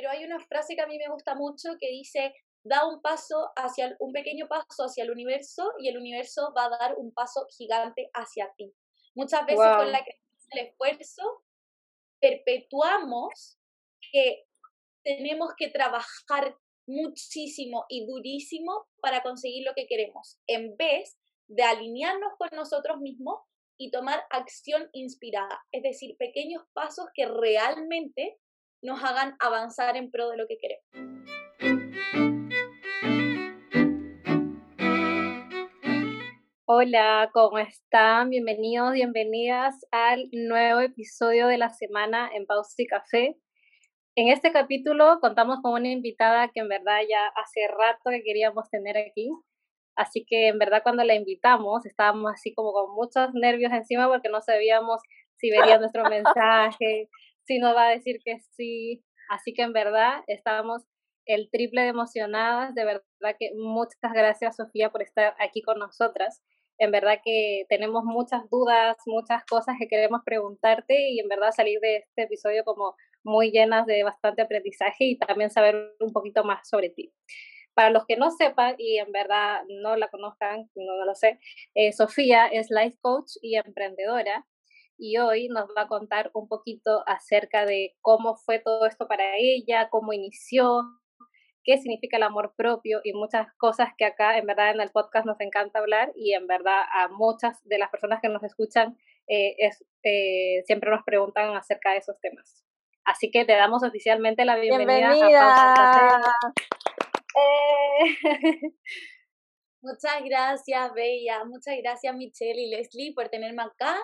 pero hay una frase que a mí me gusta mucho que dice, da un paso hacia un pequeño paso hacia el universo y el universo va a dar un paso gigante hacia ti. Muchas veces con la creencia del esfuerzo perpetuamos que tenemos que trabajar muchísimo y durísimo para conseguir lo que queremos, en vez de alinearnos con nosotros mismos y tomar acción inspirada, es decir, pequeños pasos que realmente nos hagan avanzar en pro de lo que queremos. Hola, ¿cómo están? Bienvenidos, bienvenidas al nuevo episodio de la semana en Pausa y Café. En este capítulo contamos con una invitada que en verdad ya hace rato que queríamos tener aquí. Así que en verdad cuando la invitamos estábamos así como con muchos nervios encima porque no sabíamos si vería nuestro mensaje, si nos va a decir que sí. Así que en verdad estábamos el triple de emocionadas. De verdad que muchas gracias Sofía por estar aquí con nosotras. En verdad que tenemos muchas dudas, muchas cosas que queremos preguntarte y en verdad salir de este episodio como muy llenas de bastante aprendizaje y también saber un poquito más sobre ti. Para los que no sepan y en verdad no la conozcan, no, lo sé, eh, Sofía es life coach y emprendedora y hoy nos va a contar un poquito acerca de cómo fue todo esto para ella, cómo inició, qué significa el amor propio y muchas cosas que acá en verdad en el podcast nos encanta hablar y en verdad a muchas de las personas que nos escuchan eh, es, eh, siempre nos preguntan acerca de esos temas. Así que te damos oficialmente la bienvenida. ¡Bienvenida! Eh. Muchas gracias, Bella. Muchas gracias, Michelle y Leslie, por tenerme acá,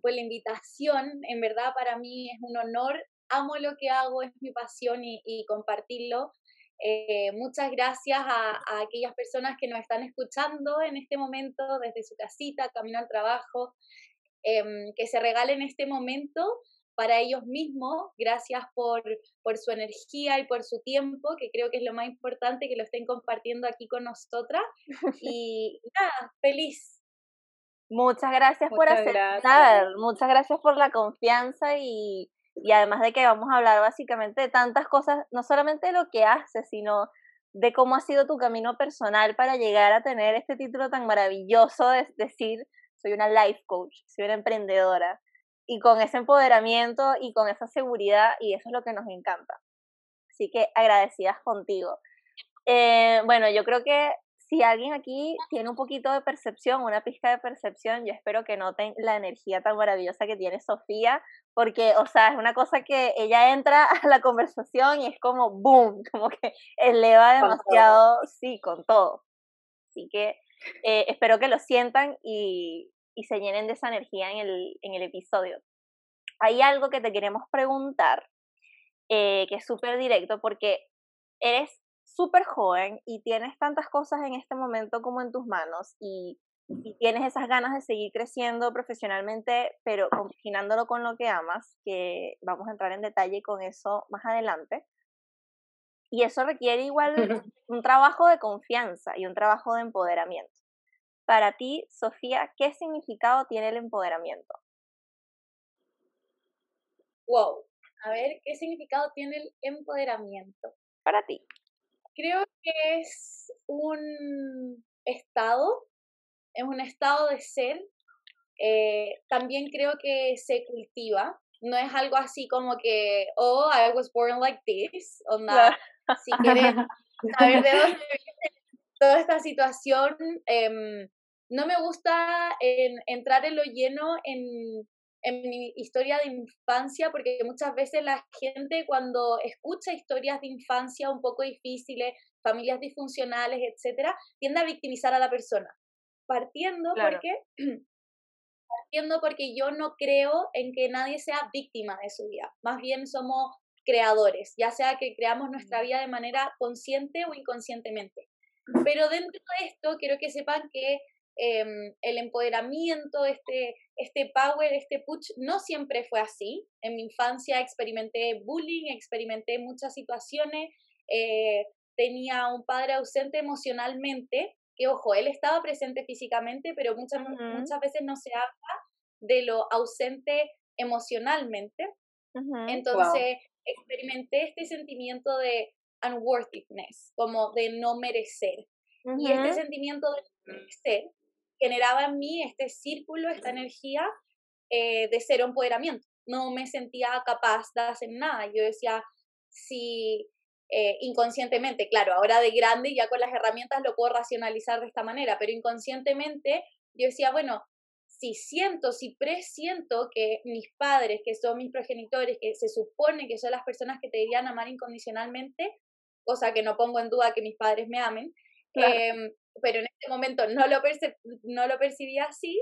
por la invitación. En verdad, para mí es un honor. Amo lo que hago, es mi pasión y compartirlo. Eh, muchas gracias a, aquellas personas que nos están escuchando en este momento desde su casita, camino al trabajo, em, que se regalen este momento para ellos mismos. Gracias por, por su energía y por su tiempo, que creo que es lo más importante que lo estén compartiendo aquí con nosotras. Y nada, feliz. Muchas gracias por aceptar, muchas gracias por la confianza y, y además de que vamos a hablar básicamente de tantas cosas, no solamente de lo que haces, sino de cómo ha sido tu camino personal para llegar a tener este título tan maravilloso de decir, soy una life coach, soy una emprendedora, y con ese empoderamiento y con esa seguridad, y eso es lo que nos encanta. Así que agradecidas contigo. Eh, bueno, yo creo que si alguien aquí tiene un poquito de percepción, una pizca de percepción, yo espero que noten la energía tan maravillosa que tiene Sofía, porque, o sea, es una cosa que ella entra a la conversación y es como boom, como que eleva demasiado, sí, con todo. Así que eh, espero que lo sientan y, y, se llenen de esa energía en el, en el episodio. Hay algo que te queremos preguntar, eh, que es súper directo, porque eres súper joven y tienes tantas cosas en este momento como en tus manos y, tienes esas ganas de seguir creciendo profesionalmente, pero combinándolo con lo que amas, que vamos a entrar en detalle con eso más adelante. Y eso requiere igual un trabajo de confianza y un trabajo de empoderamiento. Para ti, Sofía, ¿qué significado tiene el empoderamiento? Wow, a ver, ¿qué significado tiene el empoderamiento? Para ti creo que es un estado, es un estado de ser. Eh, también creo que se cultiva. No es algo así como que, oh, I was born like this. O nada. Si quieres saber de dónde viene toda esta situación, em, no me gusta entrar en lo lleno en en mi historia de infancia, porque muchas veces la gente cuando escucha historias de infancia un poco difíciles, familias disfuncionales, etcétera, tiende a victimizar a la persona. Partiendo porque partiendo porque yo no creo en que nadie sea víctima de su vida. Más bien somos creadores, ya sea que creamos nuestra vida de manera consciente o inconscientemente. Pero dentro de esto quiero que sepan que Em, el empoderamiento, este, este power, este push, no siempre fue así. En mi infancia experimenté bullying, experimenté muchas situaciones, eh, tenía un padre ausente emocionalmente, que ojo, él estaba presente físicamente, pero muchas, muchas veces no se habla de lo ausente emocionalmente. Entonces, experimenté este sentimiento de unworthiness, como de no merecer. Y este sentimiento de no merecer generaba en mí este círculo, esta energía eh, de cero empoderamiento. No me sentía capaz de hacer nada. Yo decía, si eh, inconscientemente, claro, ahora de grande ya con las herramientas lo puedo racionalizar de esta manera, pero inconscientemente yo decía, bueno, si siento, si presiento que mis padres, que son mis progenitores, que se supone que son las personas que te deberían amar incondicionalmente, cosa que no pongo en duda que mis padres me amen, em, pero en este momento no lo, no lo percibía así,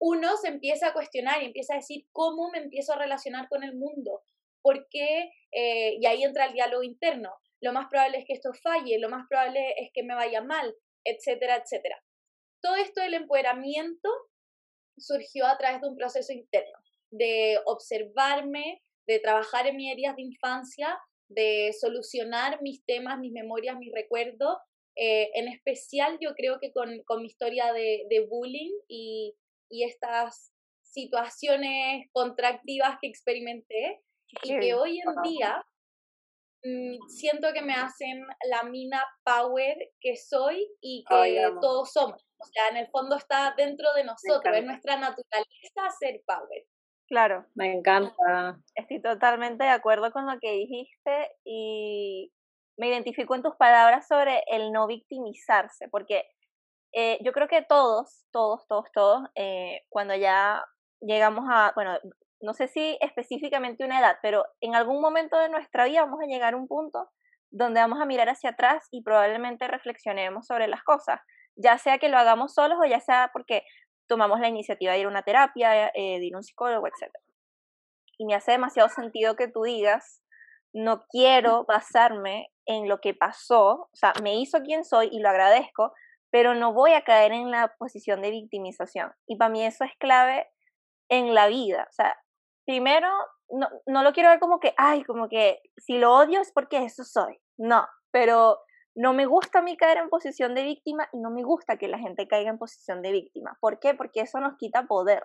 uno se empieza a cuestionar y empieza a decir cómo me empiezo a relacionar con el mundo, por qué, eh, y ahí entra el diálogo interno, lo más probable es que esto falle, lo más probable es que me vaya mal, etcétera, etcétera. Todo esto del empoderamiento surgió a través de un proceso interno, de observarme, de trabajar en mis heridas de infancia, de solucionar mis temas, mis memorias, mis recuerdos. Eh, en especial yo creo que con, con mi historia de, de bullying y, y, estas situaciones contractivas que experimenté y que hoy en día mm, siento que me hacen la mina power que soy y que todos somos. O sea, en el fondo está dentro de nosotros, es nuestra naturaleza ser power. Claro. Me encanta. Estoy totalmente de acuerdo con lo que dijiste y me identifico en tus palabras sobre el no victimizarse, porque eh, yo creo que todos, todos, todos, todos, eh, cuando ya llegamos a, bueno, no sé si específicamente una edad, pero en algún momento de nuestra vida vamos a llegar a un punto donde vamos a mirar hacia atrás y probablemente reflexionemos sobre las cosas, ya sea que lo hagamos solos o ya sea porque tomamos la iniciativa de ir a una terapia, eh, de ir a un psicólogo, etc. Y me hace demasiado sentido que tú digas, no quiero basarme en lo que pasó, o sea, me hizo quien soy y lo agradezco, pero no voy a caer en la posición de victimización. Y para mí eso es clave en la vida. O sea, primero, no, no lo quiero ver como que, ay, como que si lo odio es porque eso soy. No, pero no me gusta a mí caer en posición de víctima y no me gusta que la gente caiga en posición de víctima. ¿Por qué? Porque eso nos quita poder.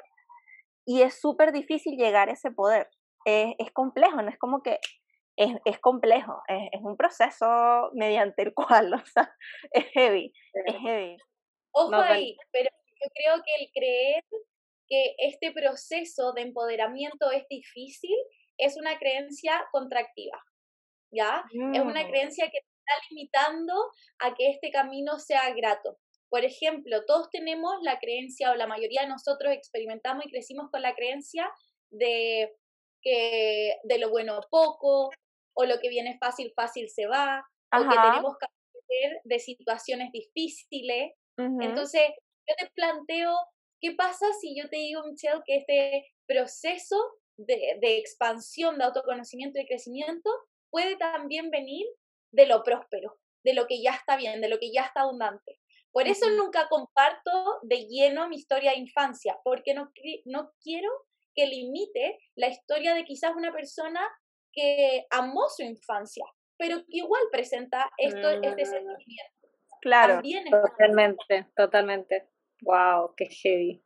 Y es súper difícil llegar a ese poder. Es, es, complejo, no es como que es, es complejo, es, es, un proceso mediante el cual, o sea, es heavy, es heavy. Ojo ahí, pero yo creo que el creer que este proceso de empoderamiento es difícil es una creencia contractiva, ¿ya? Es una mm. creencia que está limitando a que este camino sea grato. Por ejemplo, todos tenemos la creencia, o la mayoría de nosotros experimentamos y crecimos con la creencia de que de lo bueno poco, o lo que viene fácil, fácil se va, o que tenemos que aprender de situaciones difíciles. Entonces, yo te planteo, ¿qué pasa si yo te digo, Michelle, que este proceso de, de expansión, de autoconocimiento y crecimiento puede también venir de lo próspero, de lo que ya está bien, de lo que ya está abundante. Por eso nunca comparto de lleno mi historia de infancia, porque no, no quiero que limite la historia de quizás una persona que amó su infancia, pero que igual presenta esto, este mm. sentimiento. Claro, totalmente, totalmente. Wow, qué heavy.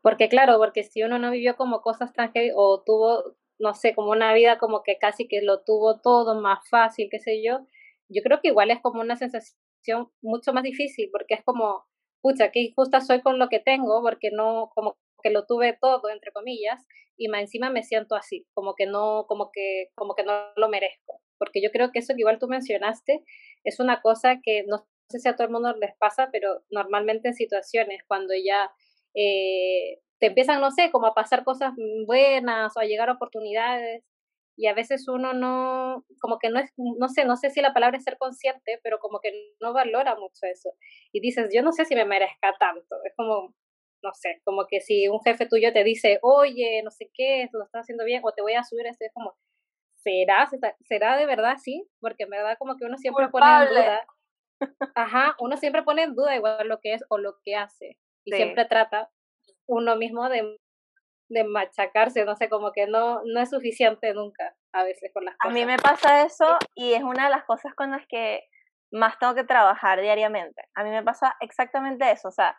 Porque claro, porque si uno no vivió como cosas tan heavy o tuvo, no sé, como una vida como que casi que lo tuvo todo más fácil, qué sé yo, yo creo que igual es como una sensación mucho más difícil, porque es como, pucha, qué injusta soy con lo que tengo, porque no, como que lo tuve todo, entre comillas, y más encima me siento así, como que no, como que, como que no lo merezco. Porque yo creo que eso que igual tú mencionaste es una cosa que no sé si a todo el mundo les pasa, pero normalmente en situaciones cuando ya eh, te empiezan, no sé, como a pasar cosas buenas o a llegar oportunidades, y a veces uno no, como que no es, no sé, no sé si la palabra es ser consciente, pero como que no valora mucho eso. Y dices, yo no sé si me merezca tanto. Es como, no sé, como que si un jefe tuyo te dice, oye, no sé qué, lo estás haciendo bien, o te voy a subir este, es como, ¿será? ¿Será de verdad sí? Porque en verdad como que uno siempre pone en duda. Ajá, uno siempre pone en duda igual lo que es o lo que hace. Y siempre trata uno mismo de de machacarse, no sé, como que no, no es suficiente nunca a veces con las cosas. A mí me pasa eso y es una de las cosas con las que más tengo que trabajar diariamente. A mí me pasa exactamente eso, o sea,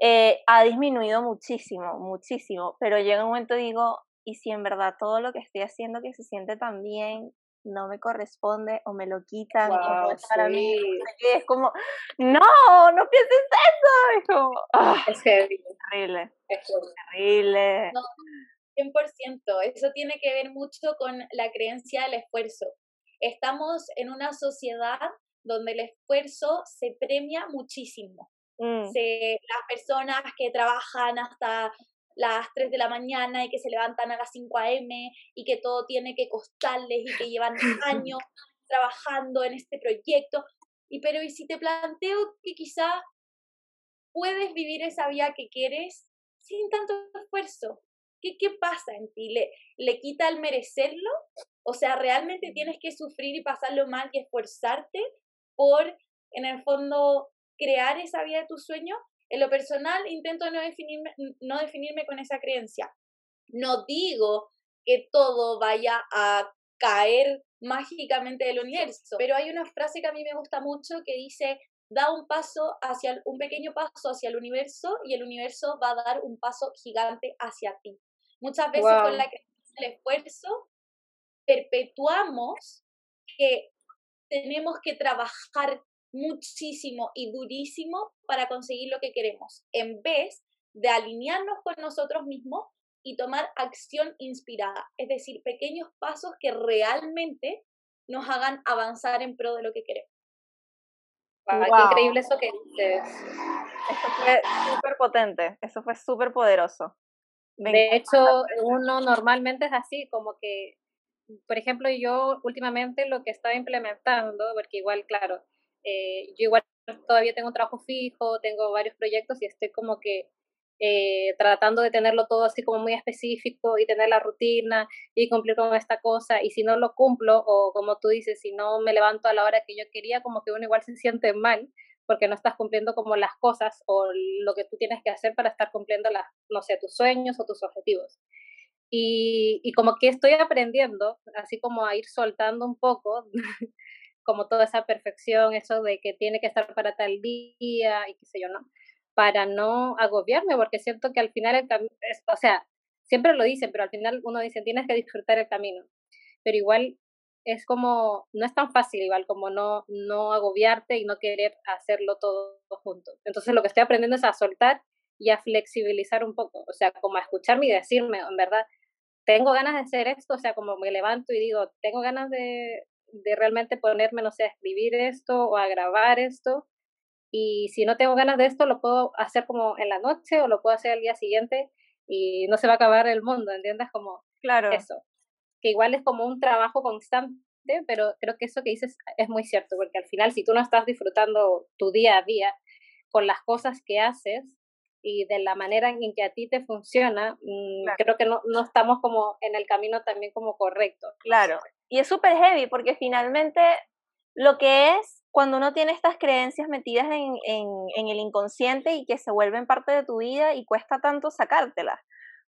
eh, ha disminuido muchísimo, muchísimo, pero llega un momento y digo, y si en verdad todo lo que estoy haciendo que se siente tan bien no me corresponde o me lo quitan es para mí. Es como, no, no pienses eso. Es como, ah, es terrible. Es terrible. No, 100%. Eso tiene que ver mucho con la creencia del esfuerzo. Estamos en una sociedad donde el esfuerzo se premia muchísimo. Mm. Se, las personas que trabajan hasta las 3 de la mañana y que se levantan a las 5 a.m. y que todo tiene que costarles y que llevan años trabajando en este proyecto. Y pero y si te planteo que quizá puedes vivir esa vida que quieres sin tanto esfuerzo, ¿qué, qué pasa en ti? ¿Le, ¿Le quita el merecerlo? O sea, ¿realmente tienes que sufrir y pasarlo mal y esforzarte por, en el fondo, crear esa vida de tus sueños? En lo personal, intento no definirme, no definirme con esa creencia. No digo que todo vaya a caer mágicamente del universo, pero hay una frase que a mí me gusta mucho que dice, da un paso hacia un pequeño paso hacia el universo y el universo va a dar un paso gigante hacia ti. Muchas veces con la creencia del esfuerzo perpetuamos que tenemos que trabajar muchísimo y durísimo para conseguir lo que queremos, en vez de alinearnos con nosotros mismos y tomar acción inspirada, es decir, pequeños pasos que realmente nos hagan avanzar en pro de lo que queremos. Qué increíble eso que dices. Eso fue súper potente, eso fue súper poderoso. de hecho, uno normalmente es así, como que, por ejemplo, yo últimamente lo que estaba implementando, porque igual, claro, eh, yo igual todavía tengo un trabajo fijo, tengo varios proyectos y estoy como que eh, tratando de tenerlo todo así como muy específico y tener la rutina y cumplir con esta cosa y si no lo cumplo o como tú dices, si no me levanto a la hora que yo quería, como que uno igual se siente mal porque no estás cumpliendo como las cosas o lo que tú tienes que hacer para estar cumpliendo las, no sé, tus sueños o tus objetivos. Y, y como que estoy aprendiendo, así como a ir soltando un poco como toda esa perfección, eso de que tiene que estar para tal día y qué sé yo, ¿no? Para no agobiarme, porque siento que al final el camino, o sea, siempre lo dicen, pero al final uno dice, tienes que disfrutar el camino. Pero igual es como, no es tan fácil igual como no, no agobiarte y no querer hacerlo todo junto. Entonces lo que estoy aprendiendo es a soltar y a flexibilizar un poco, o sea, como a escucharme y decirme, en verdad, tengo ganas de hacer esto, o sea, como me levanto y digo, tengo ganas de, de realmente ponerme, no sé, a escribir esto o a grabar esto. Y si no tengo ganas de esto, lo puedo hacer como en la noche o lo puedo hacer al día siguiente y no se va a acabar el mundo, ¿entiendes? Como claro. eso. Que igual es como un trabajo constante, pero creo que eso que dices es muy cierto, porque al final si tú no estás disfrutando tu día a día con las cosas que haces, y de la manera en que a ti te funciona, mm, creo que no, no estamos como en el camino también como correcto. Claro, y es súper heavy porque finalmente lo que es cuando uno tiene estas creencias metidas en, en, en, el inconsciente y que se vuelven parte de tu vida y cuesta tanto sacártelas.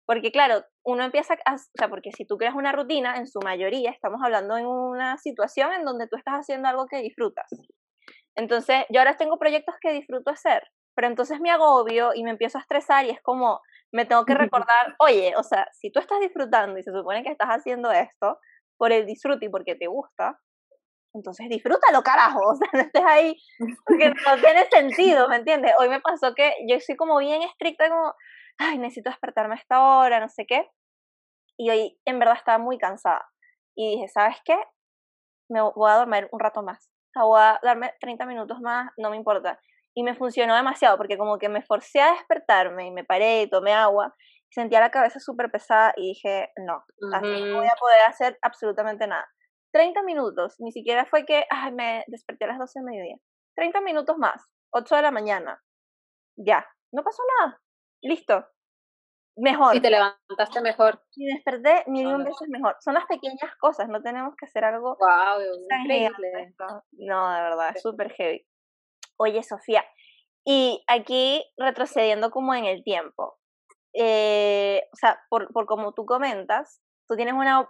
Porque claro, uno empieza a, o sea, porque si tú creas una rutina, en su mayoría estamos hablando en una situación en donde tú estás haciendo algo que disfrutas. Entonces, yo ahora tengo proyectos que disfruto hacer, pero entonces me agobio y me empiezo a estresar y es como, me tengo que recordar, oye, o sea, si tú estás disfrutando y se supone que estás haciendo esto por el disfrute y porque te gusta, entonces disfrútalo, carajo, o sea, no estés ahí porque no tiene sentido, ¿me entiendes? Hoy me pasó que yo soy como bien estricta, como, ay, necesito despertarme a esta hora, no sé qué, y hoy en verdad estaba muy cansada y dije, ¿sabes qué? Me voy a dormir un rato más, o sea, voy a darme 30 minutos más, no me importa y me funcionó demasiado porque como que me forcé a despertarme y me paré y tomé agua sentía la cabeza súper pesada y dije, no, así no voy a poder hacer absolutamente nada. 30 minutos, ni siquiera fue que ay, me desperté a las 12 de mediodía. 30 minutos más, 8 de la mañana. Ya, no pasó nada. Listo. Mejor. Y te levantaste mejor. Y desperté mil un veces mejor. Son las pequeñas cosas, no tenemos que hacer algo. Wow, increíble. No, de verdad, es súper heavy. Oye, Sofía, y aquí retrocediendo como en el tiempo, eh, o sea, por, por como tú comentas, tú tienes una,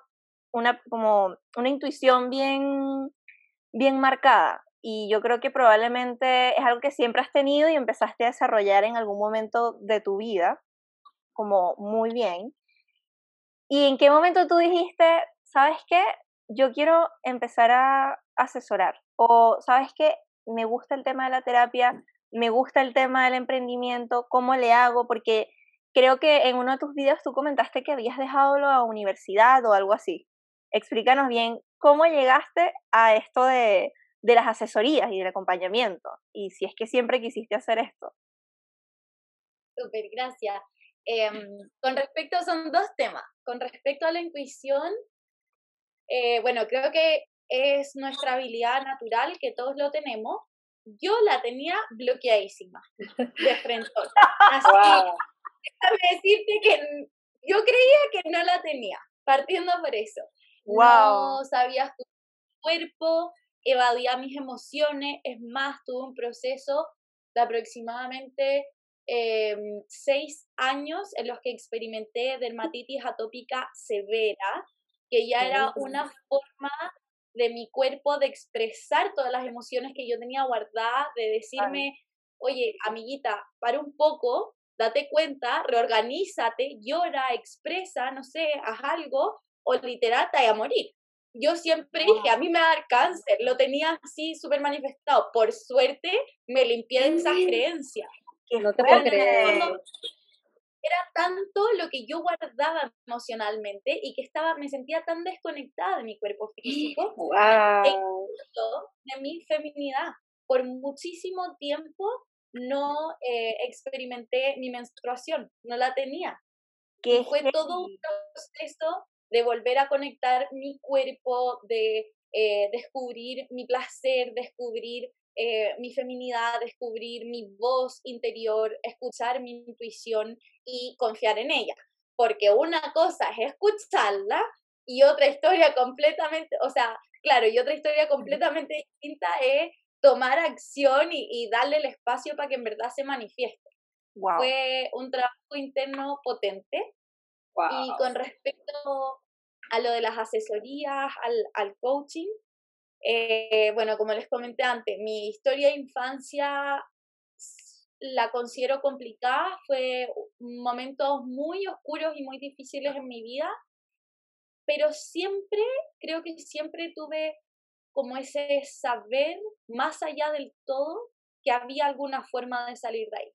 una, como una intuición bien, bien marcada y yo creo que probablemente es algo que siempre has tenido y empezaste a desarrollar en algún momento de tu vida, como muy bien. ¿Y en qué momento tú dijiste, sabes qué, yo quiero empezar a asesorar? O sabes qué, me gusta el tema de la terapia, me gusta el tema del emprendimiento, ¿cómo le hago? Porque creo que en uno de tus videos tú comentaste que habías dejado la universidad o algo así. Explícanos bien cómo llegaste a esto de, de las asesorías y del acompañamiento y si es que siempre quisiste hacer esto. Súper, gracias. Em, con respecto, son dos temas. Con respecto a la intuición, eh, bueno, creo que es nuestra habilidad natural, que todos lo tenemos. Yo la tenía bloqueadísima de frente. Así, déjame decirte que yo creía que no la tenía, partiendo por eso. No sabía su cuerpo, evadía mis emociones, es más, tuve un proceso de aproximadamente em, seis años en los que experimenté dermatitis atópica severa, que ya era una forma de mi cuerpo de expresar todas las emociones que yo tenía guardadas, de decirme, oye, amiguita, para un poco, date cuenta, reorganízate, llora, expresa, no sé, haz algo, o literal te a morir. Yo siempre dije, a mí me va a dar cáncer, lo tenía así súper manifestado. Por suerte me limpié de esas creencias. No te puedo creer. Era tanto lo que yo guardaba emocionalmente y que estaba, me sentía tan desconectada de mi cuerpo físico, wow. de mi feminidad. Por muchísimo tiempo no eh, experimenté mi menstruación, no la tenía. Que fue todo un proceso de volver a conectar mi cuerpo, de eh, descubrir mi placer, descubrir eh, mi feminidad, descubrir mi voz interior, escuchar mi intuición y confiar en ella. Porque una cosa es escucharla y otra historia completamente, o sea, claro, y otra historia completamente distinta es tomar acción y, darle el espacio para que en verdad se manifieste. Fue un trabajo interno potente y con respecto a lo de las asesorías, al, coaching, eh, bueno, como les comenté antes, mi historia de infancia la considero complicada, fue momentos muy oscuros y muy difíciles en mi vida, pero siempre, creo que siempre tuve como ese saber más allá del todo que había alguna forma de salir de ahí.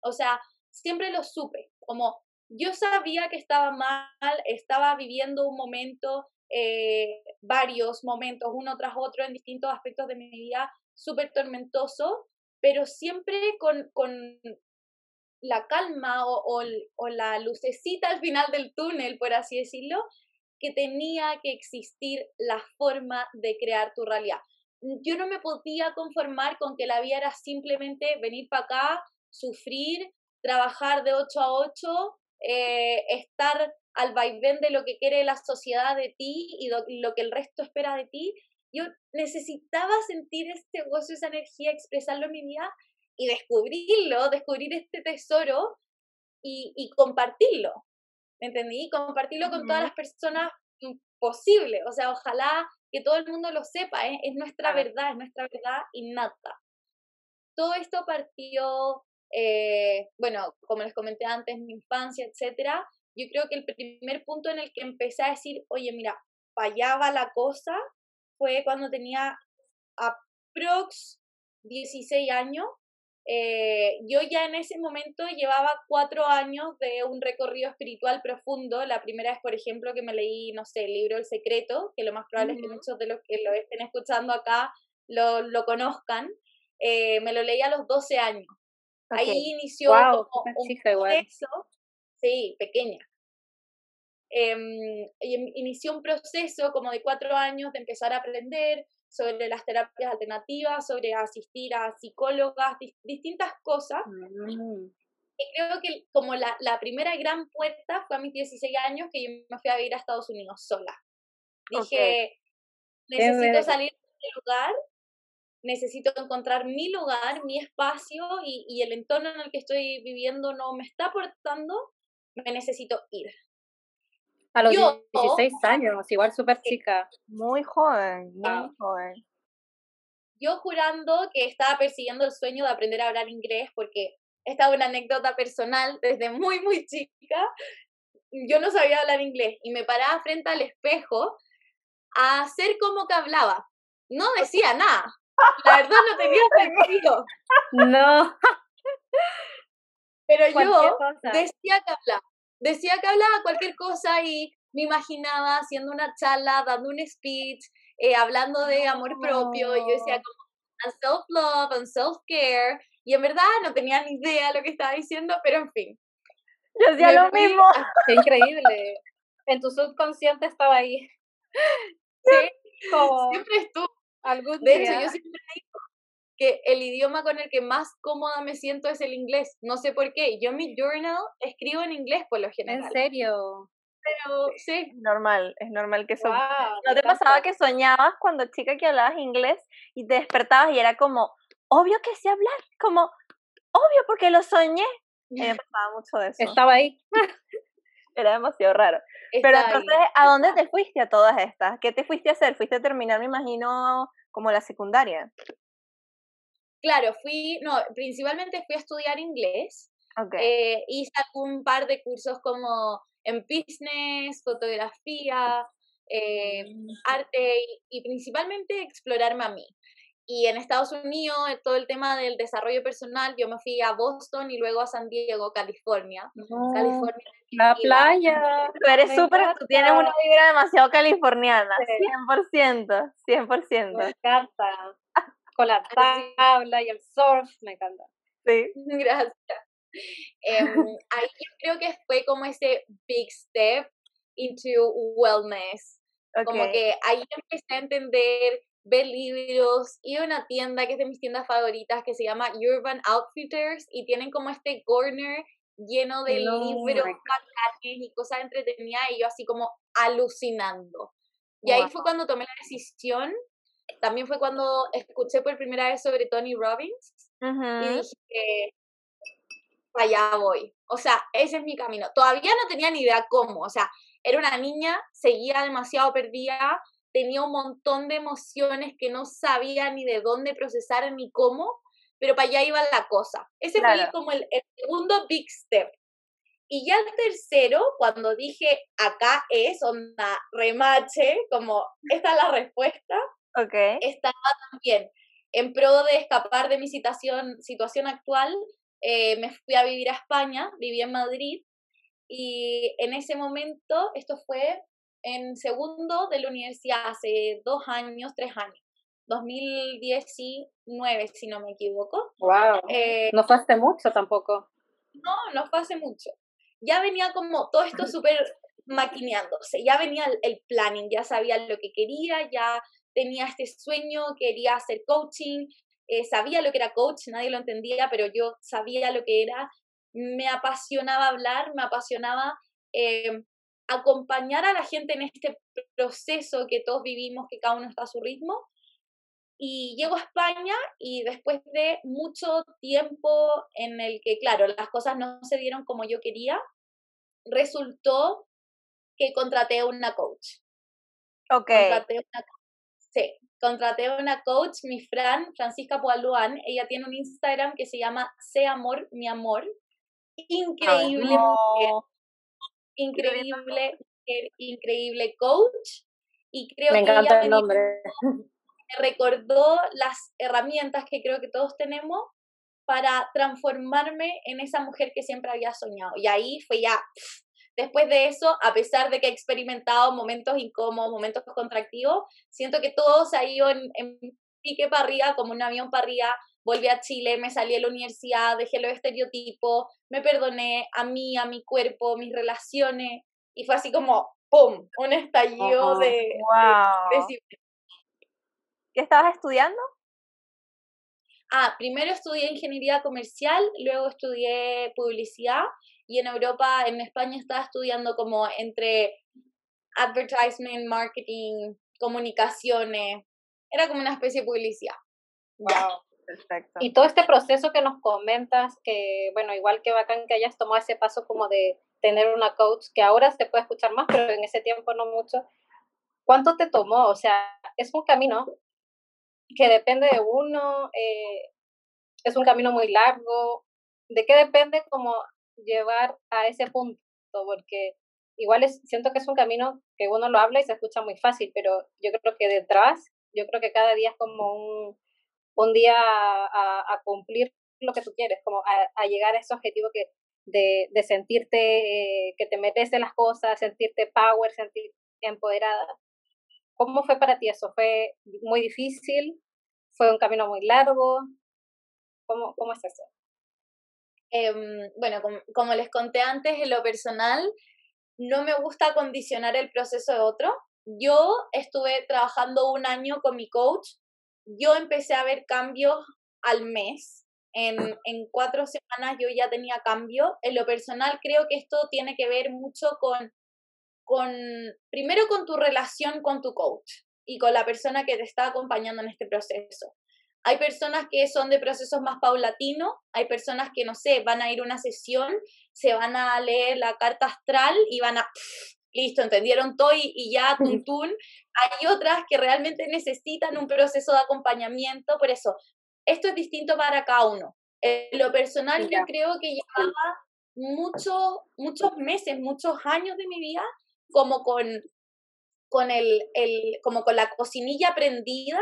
O sea, siempre lo supe, como yo sabía que estaba mal, estaba viviendo un momento, eh, varios momentos, uno tras otro en distintos aspectos de mi vida, súper tormentoso, pero siempre con, con la calma o, o, la lucecita al final del túnel, por así decirlo, que tenía que existir la forma de crear tu realidad. Yo no me podía conformar con que la vida era simplemente venir para acá, sufrir, trabajar de 8 a 8 eh, estar al vaivén de lo que quiere la sociedad de ti y lo, que el resto espera de ti. Yo necesitaba sentir este gozo, esa energía, expresarlo en mi vida y descubrirlo, descubrir este tesoro y, compartirlo. ¿Me entendí? Compartirlo con todas las personas posibles. O sea, ojalá que todo el mundo lo sepa, ¿eh? es nuestra verdad, es nuestra verdad innata. Todo esto partió eh, bueno, como les comenté antes, mi infancia, etcétera, yo creo que el primer punto en el que empecé a decir, oye, mira, fallaba la cosa, fue cuando tenía aprox 16 años. Eh, yo ya en ese momento llevaba cuatro años de un recorrido espiritual profundo. La primera vez, por ejemplo, que me leí, no sé, el libro El Secreto, que lo más probable es que muchos de los que lo estén escuchando acá lo, lo conozcan. Eh, me lo leí a los 12 años. Ahí inició como un proceso, sí, pequeña. Em, inició un proceso como de cuatro años de empezar a aprender sobre las terapias alternativas, sobre asistir a psicólogas, distintas cosas. Mm. Y creo que como la, la, primera gran puerta fue a mis 16 años que yo me fui a vivir a Estados Unidos sola. Dije, necesito salir de este lugar necesito encontrar mi lugar, mi espacio y, el entorno en el que estoy viviendo no me está aportando, me necesito ir. A los 16 años, igual súper chica. Muy joven, muy joven. Yo jurando que estaba persiguiendo el sueño de aprender a hablar inglés porque esta es una anécdota personal desde muy, muy chica. yo no sabía hablar inglés y me paraba frente al espejo a hacer como que hablaba. No decía nada. La verdad no tenía sentido. No. Pero yo decía que hablaba. Decía que hablaba cualquier cosa y me imaginaba haciendo una charla, dando un speech, eh, hablando de amor propio. Y yo decía como, self-love, and self-care. Y en verdad no tenía ni idea lo que estaba diciendo, pero en fin. Yo decía lo mismo. Qué increíble. En tu subconsciente estaba ahí. Sí, siempre estuvo. Algún de hecho, yo siempre digo que el idioma con el que más cómoda me siento es el inglés. No sé por qué. Yo mi journal escribo en inglés por lo general. ¿En serio? Pero sí. Normal, es normal que eso. ¿No te pasaba que soñabas cuando chica que hablabas inglés y te despertabas y era como, obvio que sé hablar? Como, obvio porque lo soñé. me pasaba mucho de eso. Estaba ahí. era demasiado raro. Pero entonces, ¿a dónde te fuiste a todas estas? ¿Qué te fuiste a hacer? ¿Fuiste a terminar, me imagino, como la secundaria? Claro, fui, no, principalmente fui a estudiar inglés. Eh, hice un par de cursos como en business, fotografía, eh, mm. arte y, principalmente explorarme a mí. Y en Estados Unidos, todo el tema del desarrollo personal, yo me fui a Boston y luego a San Diego, California. California. La playa. Tú eres súper, tú tienes una vibra demasiado californiana, 100%, 100%. Me encanta. Con la tabla y el surf, me encanta. Sí. Gracias. Em, ahí yo creo que fue como ese big step into wellness. Como que ahí empecé a entender, ver libros, ir a una tienda que es de mis tiendas favoritas que se llama Urban Outfitters y tienen como este corner lleno de libros y cosas entretenidas y yo así como alucinando. Y ahí fue cuando tomé la decisión. También fue cuando escuché por primera vez sobre Tony Robbins y dije, allá voy. O sea, ese es mi camino. Todavía no tenía ni idea cómo. O sea, era una niña, seguía demasiado perdida, tenía un montón de emociones que no sabía ni de dónde procesar ni cómo, pero para allá iba la cosa. Ese fue como el, segundo big step. Y ya el tercero, cuando dije acá es, onda, remache, como esta es la respuesta, okay. estaba también en pro de escapar de mi situación, situación actual eh, me fui a vivir a España, viví en Madrid y en ese momento, esto fue en segundo de la universidad, hace dos años, tres años, 2019 si no me equivoco. ¡Wow! Eh, no fue hace mucho tampoco. No, no fue hace mucho. Ya venía como todo esto súper maquineándose, ya venía el, el planning, ya sabía lo que quería, ya tenía este sueño, quería hacer coaching, eh, sabía lo que era coach, nadie lo entendía, pero yo sabía lo que era, me apasionaba hablar, me apasionaba eh, acompañar a la gente en este proceso que todos vivimos, que cada uno está a su ritmo. Y llego a España y después de mucho tiempo en el que, claro, las cosas no se dieron como yo quería, resultó que contraté a una coach. Ok. Contraté una, sí, contraté a una coach, mi Fran, Francisca Poaluan, ella tiene un Instagram que se llama Sé Amor, mi amor. Increíble increíble increíble coach. Y creo me encanta el nombre. Me recordó las herramientas que creo que todos tenemos para transformarme en esa mujer que siempre había soñado. Y ahí fue ya Después de eso, a pesar de que he experimentado momentos incómodos, momentos contractivos, siento que todo se ha ido en, pique para arriba, como un avión para arriba. Volví a Chile, me salí de la universidad, dejé los estereotipos, me perdoné a mí, a mi cuerpo, mis relaciones, y fue así como, ¡pum!, un estallido de, wow. ¿Qué estabas estudiando? Ah, primero estudié ingeniería comercial, luego estudié publicidad y en Europa, en España estaba estudiando como entre advertisement, marketing, comunicaciones, era como una especie de publicidad. Wow, perfecto. Y todo este proceso que nos comentas, que bueno, igual que bacán que hayas tomado ese paso como de tener una coach, que ahora se puede escuchar más, pero en ese tiempo no mucho. ¿Cuánto te tomó? O sea, es un camino que depende de uno, eh, es un camino muy largo. ¿De qué depende como llevar a ese punto, porque igual es, siento que es un camino que uno lo habla y se escucha muy fácil, pero yo creo que detrás, yo creo que cada día es como un, un día a, a cumplir lo que tú quieres, como a, a llegar a ese objetivo que de, de sentirte eh, que te metes en las cosas, sentirte power, sentirte empoderada. ¿Cómo fue para ti eso? ¿Fue muy difícil? ¿Fue un camino muy largo? ¿Cómo, cómo es eso? Eh, bueno, como, como, les conté antes, en lo personal, no me gusta condicionar el proceso de otro. Yo estuve trabajando un año con mi coach. Yo empecé a ver cambios al mes. En, en cuatro semanas yo ya tenía cambio. En lo personal creo que esto tiene que ver mucho con, con, primero con tu relación con tu coach y con la persona que te está acompañando en este proceso. Hay personas que son de procesos más paulatinos, hay personas que, no sé, van a ir a una sesión, se van a leer la carta astral y van a, listo, entendieron todo y, ya, tuntún. Hay otras que realmente necesitan un proceso de acompañamiento, por eso, esto es distinto para cada uno. En lo personal, yo creo que llevaba muchos, muchos meses, muchos años de mi vida como con, con el, el, como con la cocinilla prendida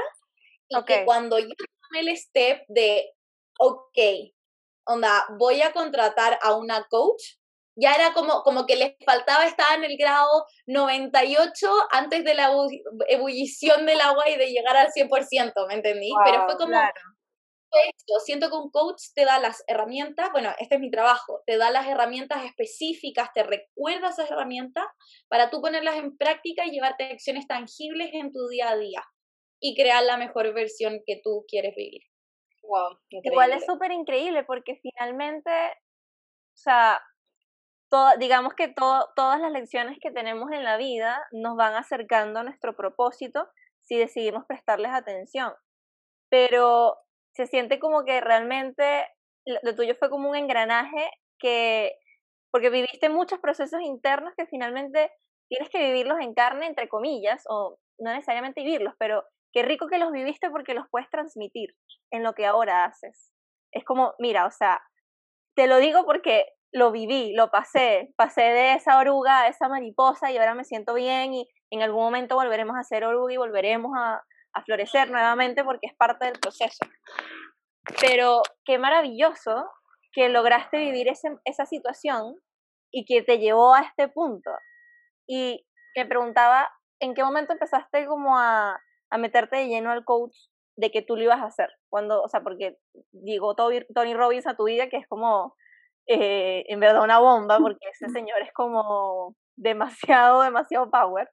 y que cuando yo el step de, ok, onda, voy a contratar a una coach. Ya era como, como que les faltaba estar en el grado 98 antes de la ebullición del agua y de llegar al 100%, ¿me entendí? Pero fue como, yo siento que un coach te da las herramientas, bueno, este es mi trabajo, te da las herramientas específicas, te recuerda esas herramientas para tú ponerlas en práctica y llevarte acciones tangibles en tu día a día y crear la mejor versión que tú quieres vivir. Wow, Igual es súper increíble porque finalmente, o sea, digamos que todas las lecciones que tenemos en la vida nos van acercando a nuestro propósito si decidimos prestarles atención. Pero se siente como que realmente lo tuyo fue como un engranaje que, porque viviste muchos procesos internos que finalmente tienes que vivirlos en carne, entre comillas, o no necesariamente vivirlos, pero qué rico que los viviste porque los puedes transmitir en lo que ahora haces. Es como, mira, o sea, te lo digo porque lo viví, lo pasé, pasé de esa oruga a esa mariposa y ahora me siento bien y en algún momento volveremos a ser oruga y volveremos a, florecer nuevamente porque es parte del proceso. Pero qué maravilloso que lograste vivir esa situación y que te llevó a este punto. Y me preguntaba, ¿en qué momento empezaste como a, a meterte de lleno al coach de que tú lo ibas a hacer. Cuando, o sea, porque digo Tony Robbins a tu vida, que es como eh, en verdad una bomba, porque ese señor es como demasiado, demasiado power.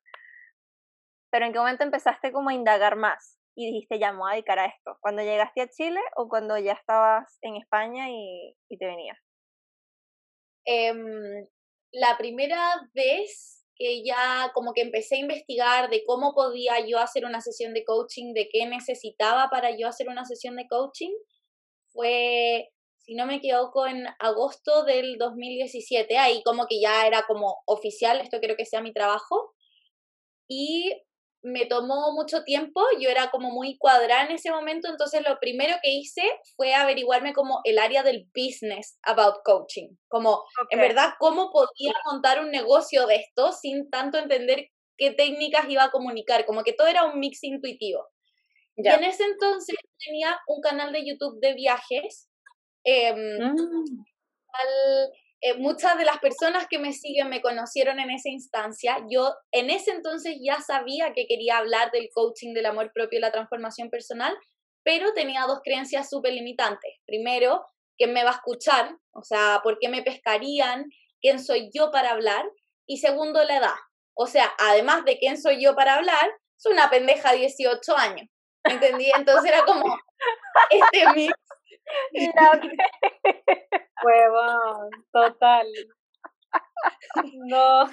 Pero ¿en qué momento empezaste como a indagar más y dijiste, ya me voy a dedicar a esto? ¿Cuando llegaste a Chile o cuando ya estabas en España y, y te venías? Eh, la primera vez que ya como que empecé a investigar de cómo podía yo hacer una sesión de coaching, de qué necesitaba para yo hacer una sesión de coaching, fue, si no me equivoco, en agosto del 2017, ahí como que ya era como oficial, esto creo que sea mi trabajo, y me tomó mucho tiempo, yo era como muy cuadrada en ese momento, entonces lo primero que hice fue averiguarme como el área del business about coaching, como en verdad cómo podía montar un negocio de esto sin tanto entender qué técnicas iba a comunicar, como que todo era un mix intuitivo. Y en ese entonces tenía un canal de YouTube de viajes. Eh, eh, muchas de las personas que me siguen me conocieron en esa instancia. Yo en ese entonces ya sabía que quería hablar del coaching, del amor propio y la transformación personal, pero tenía dos creencias súper limitantes. Primero, ¿quién me va a escuchar? O sea, ¿por qué me pescarían? ¿Quién soy yo para hablar? Y segundo, la edad. O sea, además de quién soy yo para hablar, soy una pendeja de 18 años. ¿Entendí? Entonces era como este mix Huevón, total. No.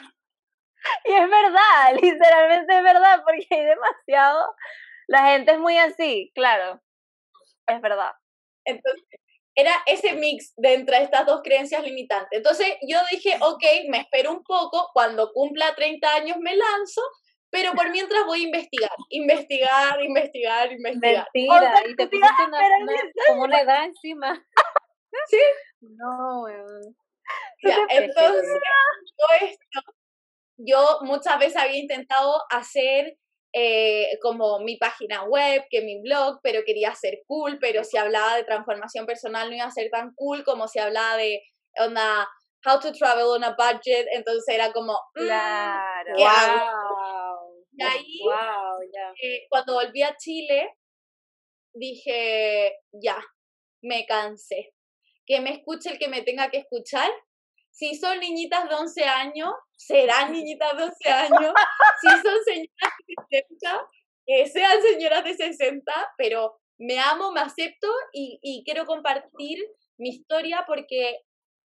Y es verdad, literalmente es verdad, porque hay demasiado. La gente es muy así, claro. Es verdad. Entonces, era ese mix de entre estas dos creencias limitantes. Entonces yo dije, ok, me espero un poco, cuando cumpla 30 años me lanzo, pero por mientras voy a investigar, investigar, investigar, investigar. Mentira, y te pusiste una, como una edad encima. ¿Sí? No, weón. Ya, entonces, todo esto, yo muchas veces había intentado hacer eh, como mi página web, que mi blog, pero quería ser cool, pero si hablaba de transformación personal no iba a ser tan cool como si hablaba de onda how to travel on a budget, entonces era como, mm, claro, wow. Y ahí, eh, cuando volví a Chile, dije, ya, me cansé. Que me escuche el que me tenga que escuchar. Si son niñitas de 11 años, serán niñitas de 11 años. Si son señoras de 60, que sean señoras de 60, pero me amo, me acepto y, y quiero compartir mi historia porque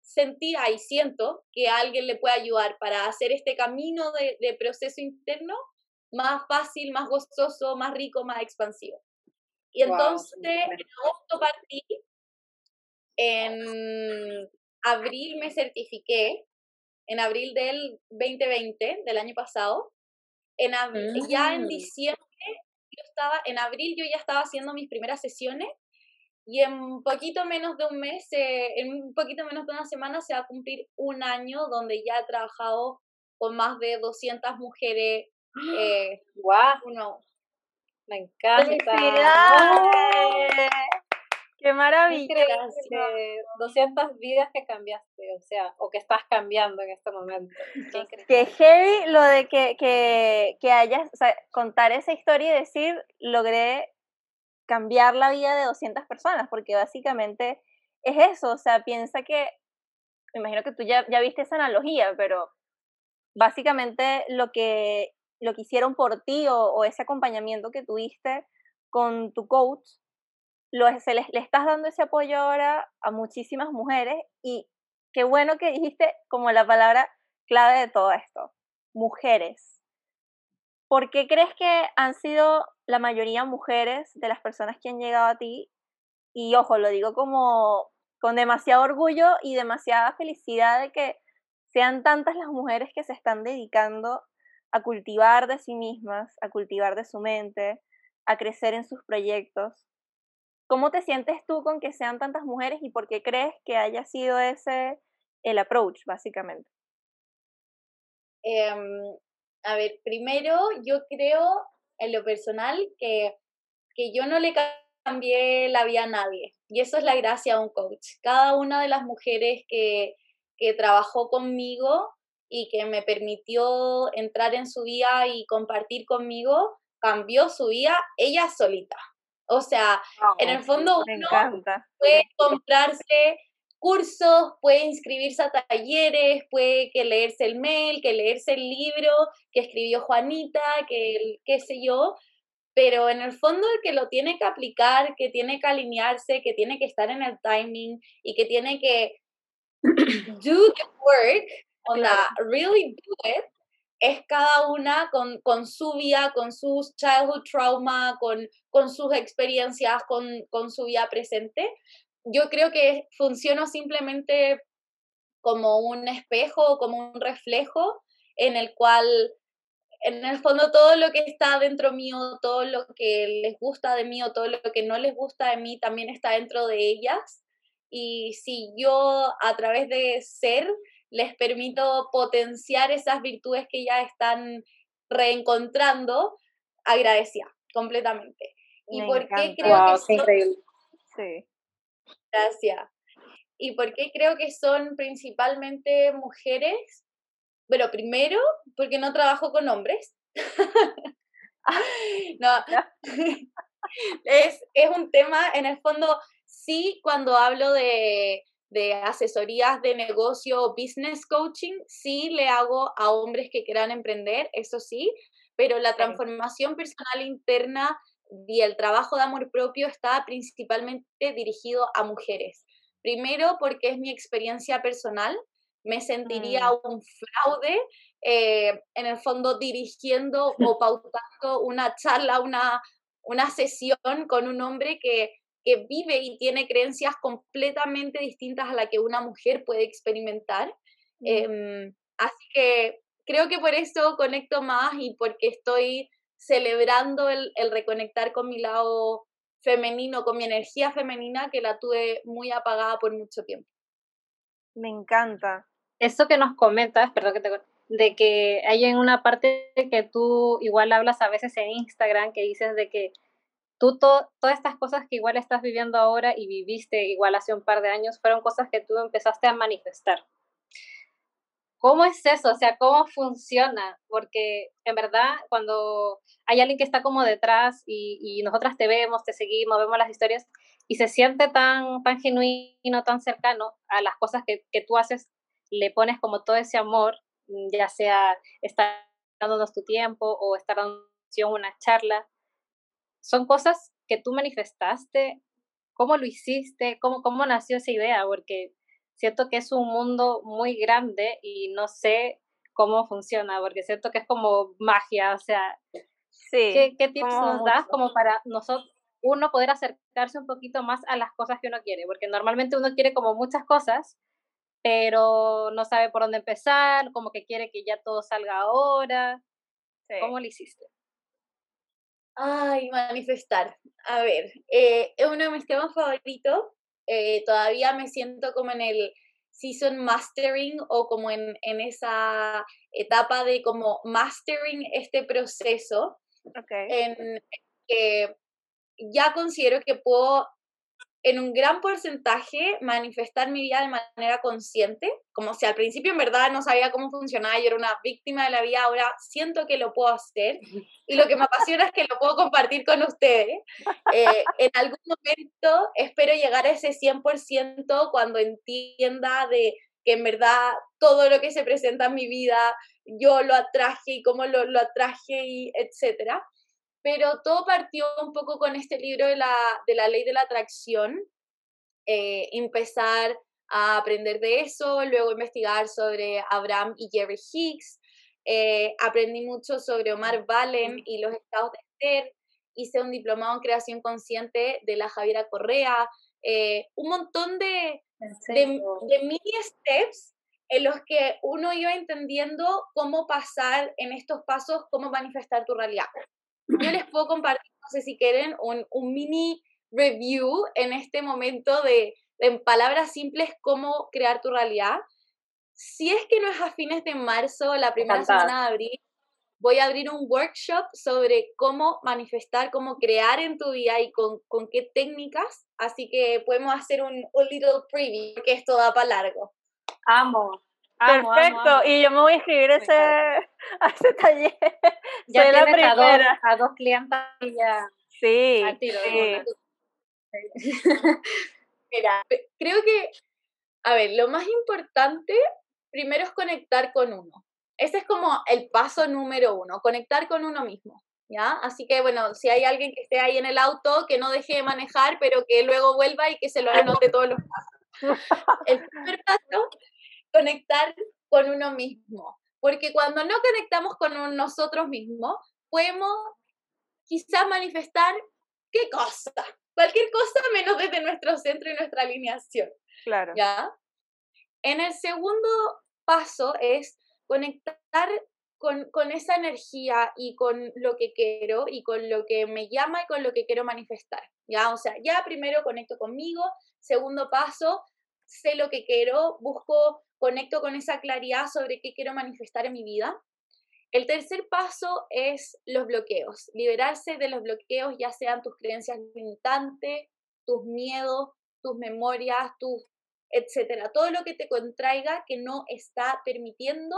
sentía y siento que alguien le puede ayudar para hacer este camino de, de, proceso interno más fácil, más gozoso, más rico, más expansivo. Y entonces en agosto partí, en abril me certifiqué, en abril del 2020, del año pasado. En Ya en mm. diciembre, yo estaba, en abril yo ya estaba haciendo mis primeras sesiones y en un poquito menos de un mes, en un poquito menos de una semana se va a cumplir un año donde ya he trabajado con más de 200 mujeres. Eh, wow. Me encanta. ¡Qué maravilla! 200 vidas que cambiaste, o sea, o que estás cambiando en este momento. Qué heavy lo de que, que, que hayas, o sea, contar esa historia y decir, logré cambiar la vida de 200 personas, porque básicamente es eso, o sea, piensa que, me imagino que tú ya, ya viste esa analogía, pero básicamente lo que, lo que hicieron por ti o, ese acompañamiento que tuviste con tu coach, lo, se le, le estás dando ese apoyo ahora a muchísimas mujeres y qué bueno que dijiste como la palabra clave de todo esto, mujeres. ¿Por qué crees que han sido la mayoría mujeres de las personas que han llegado a ti? Y ojo, lo digo como con demasiado orgullo y demasiada felicidad de que sean tantas las mujeres que se están dedicando a cultivar de sí mismas, a cultivar de su mente, a crecer en sus proyectos. ¿Cómo te sientes tú con que sean tantas mujeres y por qué crees que haya sido ese el approach, básicamente? Em, a ver, primero yo creo en lo personal que, que yo no le cambié la vida a nadie. Y eso es la gracia de un coach. Cada una de las mujeres que, que trabajó conmigo y que me permitió entrar en su vida y compartir conmigo, cambió su vida ella solita. O sea, en el fondo uno puede comprarse cursos, puede inscribirse a talleres, puede que leerse el mail, que leerse el libro que escribió Juanita, que qué sé yo, pero en el fondo el que lo tiene que aplicar, que tiene que alinearse, que tiene que estar en el timing y que tiene que do the work, o la really do it, es cada una con, con, su vida, con sus childhood trauma, con, con sus experiencias, con, con su vida presente, yo creo que funciona simplemente como un espejo, como un reflejo en el cual, en el fondo, todo lo que está dentro mío, todo lo que les gusta de mí o todo lo que no les gusta de mí también está dentro de ellas. Y si yo a través de ser les permito potenciar esas virtudes que ya están reencontrando, agradecida completamente. ¿Y por qué creo que Sí. Gracias. ¿Y por qué creo que son principalmente mujeres? Bueno, primero, porque no trabajo con hombres. no, es, es un tema, en el fondo, sí, cuando hablo de, de asesorías de negocio, business coaching, sí le hago a hombres que quieran emprender, eso sí, pero la transformación personal interna y el trabajo de amor propio está principalmente dirigido a mujeres. Primero porque es mi experiencia personal, me sentiría mm. un fraude eh, en el fondo dirigiendo o pautando una charla, una, una sesión con un hombre que, que vive y tiene creencias completamente distintas a la que una mujer puede experimentar. Mm. Em, así que creo que por eso conecto más y porque estoy celebrando el, el reconectar con mi lado femenino, con mi energía femenina que la tuve muy apagada por mucho tiempo. Me encanta. Eso que nos comentas, perdón que te de que hay en una parte que tú igual hablas a veces en Instagram, que dices de que tú todas estas cosas que igual estás viviendo ahora y viviste igual hace un par de años, fueron cosas que tú empezaste a manifestar. ¿Cómo es eso? O sea, ¿cómo funciona? Porque en verdad, cuando hay alguien que está como detrás y, y nosotras te vemos, te seguimos, vemos las historias y se siente tan, tan genuino, tan cercano a las cosas que, que tú haces, le pones como todo ese amor, ya sea estar dándonos tu tiempo o estar dando una charla, son cosas que tú manifestaste, cómo lo hiciste, cómo, cómo nació esa idea, porque siento que es un mundo muy grande y no sé cómo funciona, porque siento que es como magia, o sea, ¿qué, qué tips nos das como para nosotros, uno poder acercarse un poquito más a las cosas que uno quiere? Porque normalmente uno quiere como muchas cosas, pero no sabe por dónde empezar, como que quiere que ya todo salga ahora. ¿Cómo lo hiciste? Ay, manifestar. A ver, eh, es uno de mis temas favoritos. Eh, todavía me siento como en el season mastering o como en, en esa etapa de como mastering este proceso. Okay. En que ya considero que puedo en un gran porcentaje manifestar mi vida de manera consciente, como si al principio en verdad no sabía cómo funcionaba, yo era una víctima de la vida, ahora siento que lo puedo hacer y lo que me apasiona es que lo puedo compartir con ustedes. Eh, en algún momento espero llegar a ese 100% cuando entienda de que en verdad todo lo que se presenta en mi vida yo lo atraje y cómo lo, lo atraje y etcétera pero todo partió un poco con este libro de la, de la ley de la atracción, eh, empezar a aprender de eso, luego investigar sobre Abraham y Jerry Hicks, eh, aprendí mucho sobre Omar Valen y los estados de ser, hice un diplomado en creación consciente de la Javiera Correa, eh, un montón de, de, de mini steps en los que uno iba entendiendo cómo pasar en estos pasos, cómo manifestar tu realidad. Yo les puedo compartir, no sé si quieren, un, un mini review en este momento de, en palabras simples, cómo crear tu realidad. Si es que no es a fines de marzo, la primera semana de abril, voy a abrir un workshop sobre cómo manifestar, cómo crear en tu vida y con, con qué técnicas. Así que podemos hacer un, un little preview, que esto da para largo. Amo. Perfecto, y yo me voy a escribir ese, a ese taller. Ya Soy la primera. A dos, clientes y ya. Sí. Mira, creo que, a ver, lo más importante primero es conectar con uno. Ese es como el paso número uno, conectar con uno mismo. ¿Ya? Así que bueno, si hay alguien que esté ahí en el auto, que no deje de manejar, pero que luego vuelva y que se lo anote todos los pasos. El primer paso conectar con uno mismo. Porque cuando no conectamos con nosotros mismos, podemos quizás manifestar qué cosa, cualquier cosa menos desde nuestro centro y nuestra alineación. Claro. ¿Ya? En el segundo paso es conectar con, con, esa energía y con lo que quiero y con lo que me llama y con lo que quiero manifestar. ¿Ya? O sea, ya primero conecto conmigo, segundo paso, sé lo que quiero, busco conecto con esa claridad sobre qué quiero manifestar en mi vida. El tercer paso es los bloqueos, liberarse de los bloqueos, ya sean tus creencias limitantes, tus miedos, tus memorias, tus etcétera, todo lo que te contraiga que no está permitiendo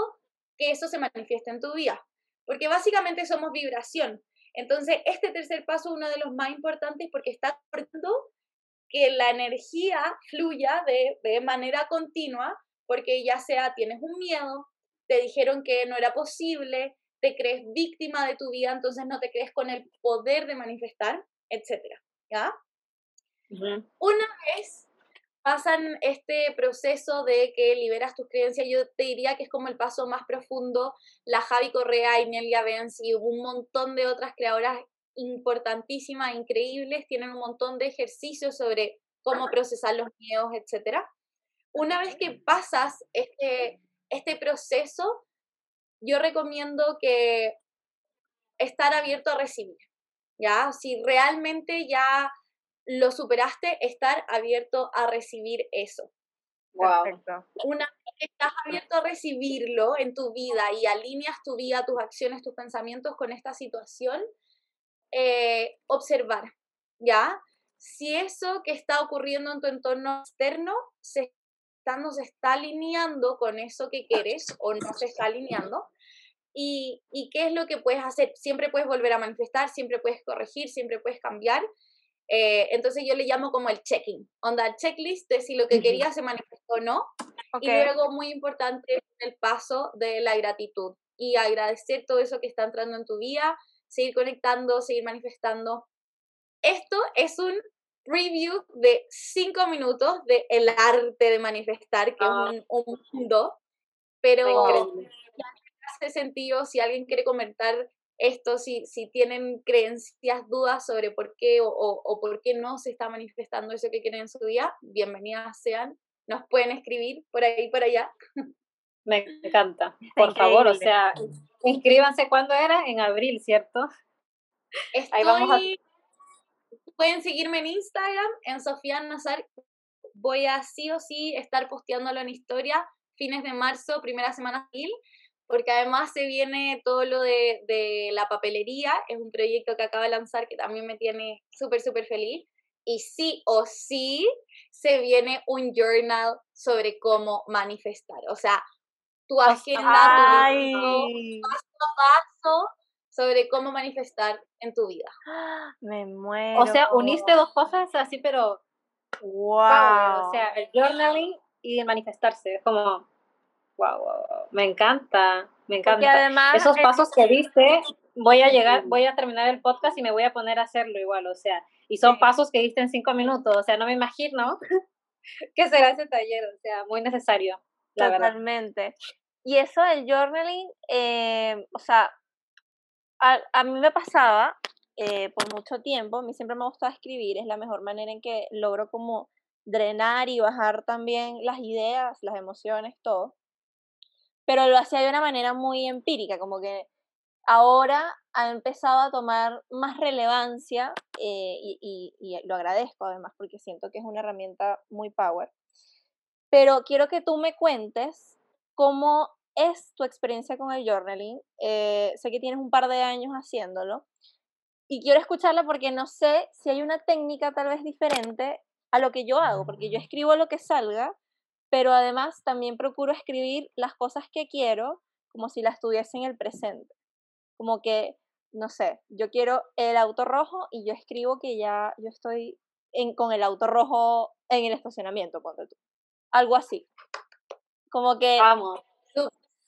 que eso se manifieste en tu vida, porque básicamente somos vibración. Entonces, este tercer paso es uno de los más importantes porque está haciendo que la energía fluya de, de manera continua porque ya sea tienes un miedo, te dijeron que no era posible, te crees víctima de tu vida, entonces no te crees con el poder de manifestar, etcétera, ¿ya? Una vez pasan este proceso de que liberas tus creencias, yo te diría que es como el paso más profundo. La Javi Correa, y Nelia Benz y un montón de otras creadoras importantísimas, increíbles, tienen un montón de ejercicios sobre cómo procesar los miedos, etcétera una vez que pasas este, este proceso, yo recomiendo que estar abierto a recibir, ¿ya? Si realmente ya lo superaste, estar abierto a recibir eso. Wow. Una vez que estás abierto a recibirlo en tu vida y alineas tu vida, tus acciones, tus pensamientos con esta situación, eh, observar, ¿ya? Si eso que está ocurriendo en tu entorno externo se no se está alineando con eso que quieres o no se está alineando, y, y, qué es lo que puedes hacer. Siempre puedes volver a manifestar, siempre puedes corregir, siempre puedes cambiar. Eh, entonces yo le llamo como el checking, onda, el checklist de si lo que quería se manifestó o no. Y luego, muy importante, el paso de la gratitud y agradecer todo eso que está entrando en tu vida, seguir conectando, seguir manifestando. Esto es un preview de cinco minutos de el arte de manifestar, que es ah. un, un, mundo, pero hace sentido si alguien quiere comentar esto, si, si tienen creencias, dudas sobre por qué o, o, por qué no se está manifestando eso que quieren en su día, bienvenidas sean. Nos pueden escribir por ahí, por allá. Me encanta. Por favor, o sea, inscríbanse cuando era, en abril, ¿cierto? ahí vamos a... Pueden seguirme en Instagram, en Sofía Nazar. Voy a sí o sí estar posteándolo en historia fines de marzo, primera semana de abril porque además se viene todo lo de, de, la papelería, es un proyecto que acaba de lanzar que también me tiene súper, súper feliz. Y sí o sí se viene un journal sobre cómo manifestar. O sea, tu agenda, tu paso a paso sobre cómo manifestar en tu vida. Me muero. O sea, uniste dos cosas así, pero wow. O sea, el journaling y el manifestarse. Es como wow, me encanta, me encanta. Además, Esos pasos que diste, voy a llegar, voy a terminar el podcast y me voy a poner a hacerlo igual, o sea, y son pasos que diste en cinco minutos, o sea, no me imagino qué será ese taller, o sea, muy necesario. La Totalmente. Y eso del journaling, eh, o sea, a, a, mí me pasaba eh, por mucho tiempo, a mí siempre me gustaba escribir, es la mejor manera en que logro como drenar y bajar también las ideas, las emociones, todo pero lo hacía de una manera muy empírica, como que ahora ha empezado a tomar más relevancia eh, y, lo agradezco además porque siento que es una herramienta muy power. Pero quiero que tú me cuentes cómo es tu experiencia con el journaling. Eh, sé que tienes un par de años haciéndolo y quiero escucharla porque no sé si hay una técnica tal vez diferente a lo que yo hago, porque yo escribo lo que salga pero además también procuro escribir las cosas que quiero como si las tuviese en el presente. Como que, no sé, yo quiero el auto rojo y yo escribo que ya yo estoy en, con el auto rojo en el estacionamiento, ponte tú. Algo así. Como que... Vamos.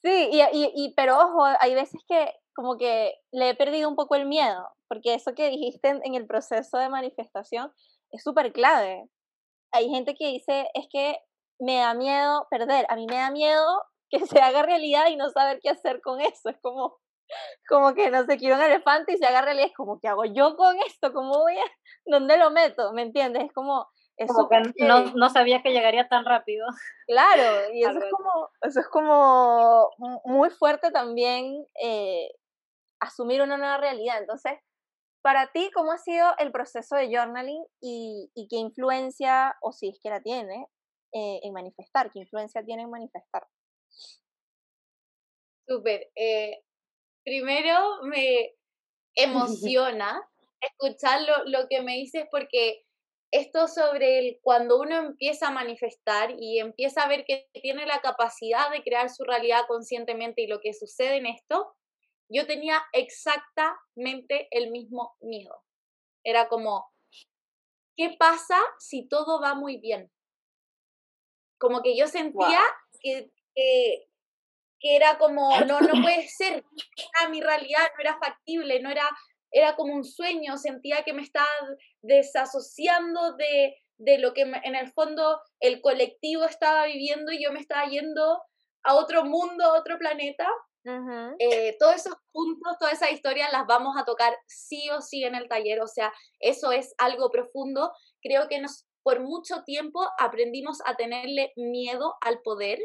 Sí, y, y, y, pero ojo, hay veces que como que le he perdido un poco el miedo, porque eso que dijiste en, en el proceso de manifestación es súper clave. Hay gente que dice, es que me da miedo perder, a mí me da miedo que se haga realidad y no saber qué hacer con eso, es como, como que no sé, quiero un elefante y se haga realidad, es como, ¿qué hago yo con esto? ¿Cómo voy a, dónde lo meto? ¿Me entiendes? Es como... Es como que no, no, sabía que llegaría tan rápido. Claro, y eso es como, eso es como muy fuerte también eh, asumir una nueva realidad. Entonces, para ti, ¿cómo ha sido el proceso de journaling y, y qué influencia, o si es que la tiene, eh, en manifestar? ¿Qué influencia tiene en manifestar? Súper. Eh, primero me emociona escuchar lo, lo, que me dices porque esto sobre el, cuando uno empieza a manifestar y empieza a ver que tiene la capacidad de crear su realidad conscientemente y lo que sucede en esto, yo tenía exactamente el mismo miedo. Era como, ¿qué pasa si todo va muy bien? Como que yo sentía que, que, era como, no, no puede ser, era mi realidad, no era factible, no era, era como un sueño, sentía que me estaba desasociando de, de lo que en el fondo el colectivo estaba viviendo y yo me estaba yendo a otro mundo, a otro planeta. Eh, todos esos puntos, todas esas historias las vamos a tocar sí o sí en el taller, o sea, eso es algo profundo. Creo que nos por mucho tiempo aprendimos a tenerle miedo al poder,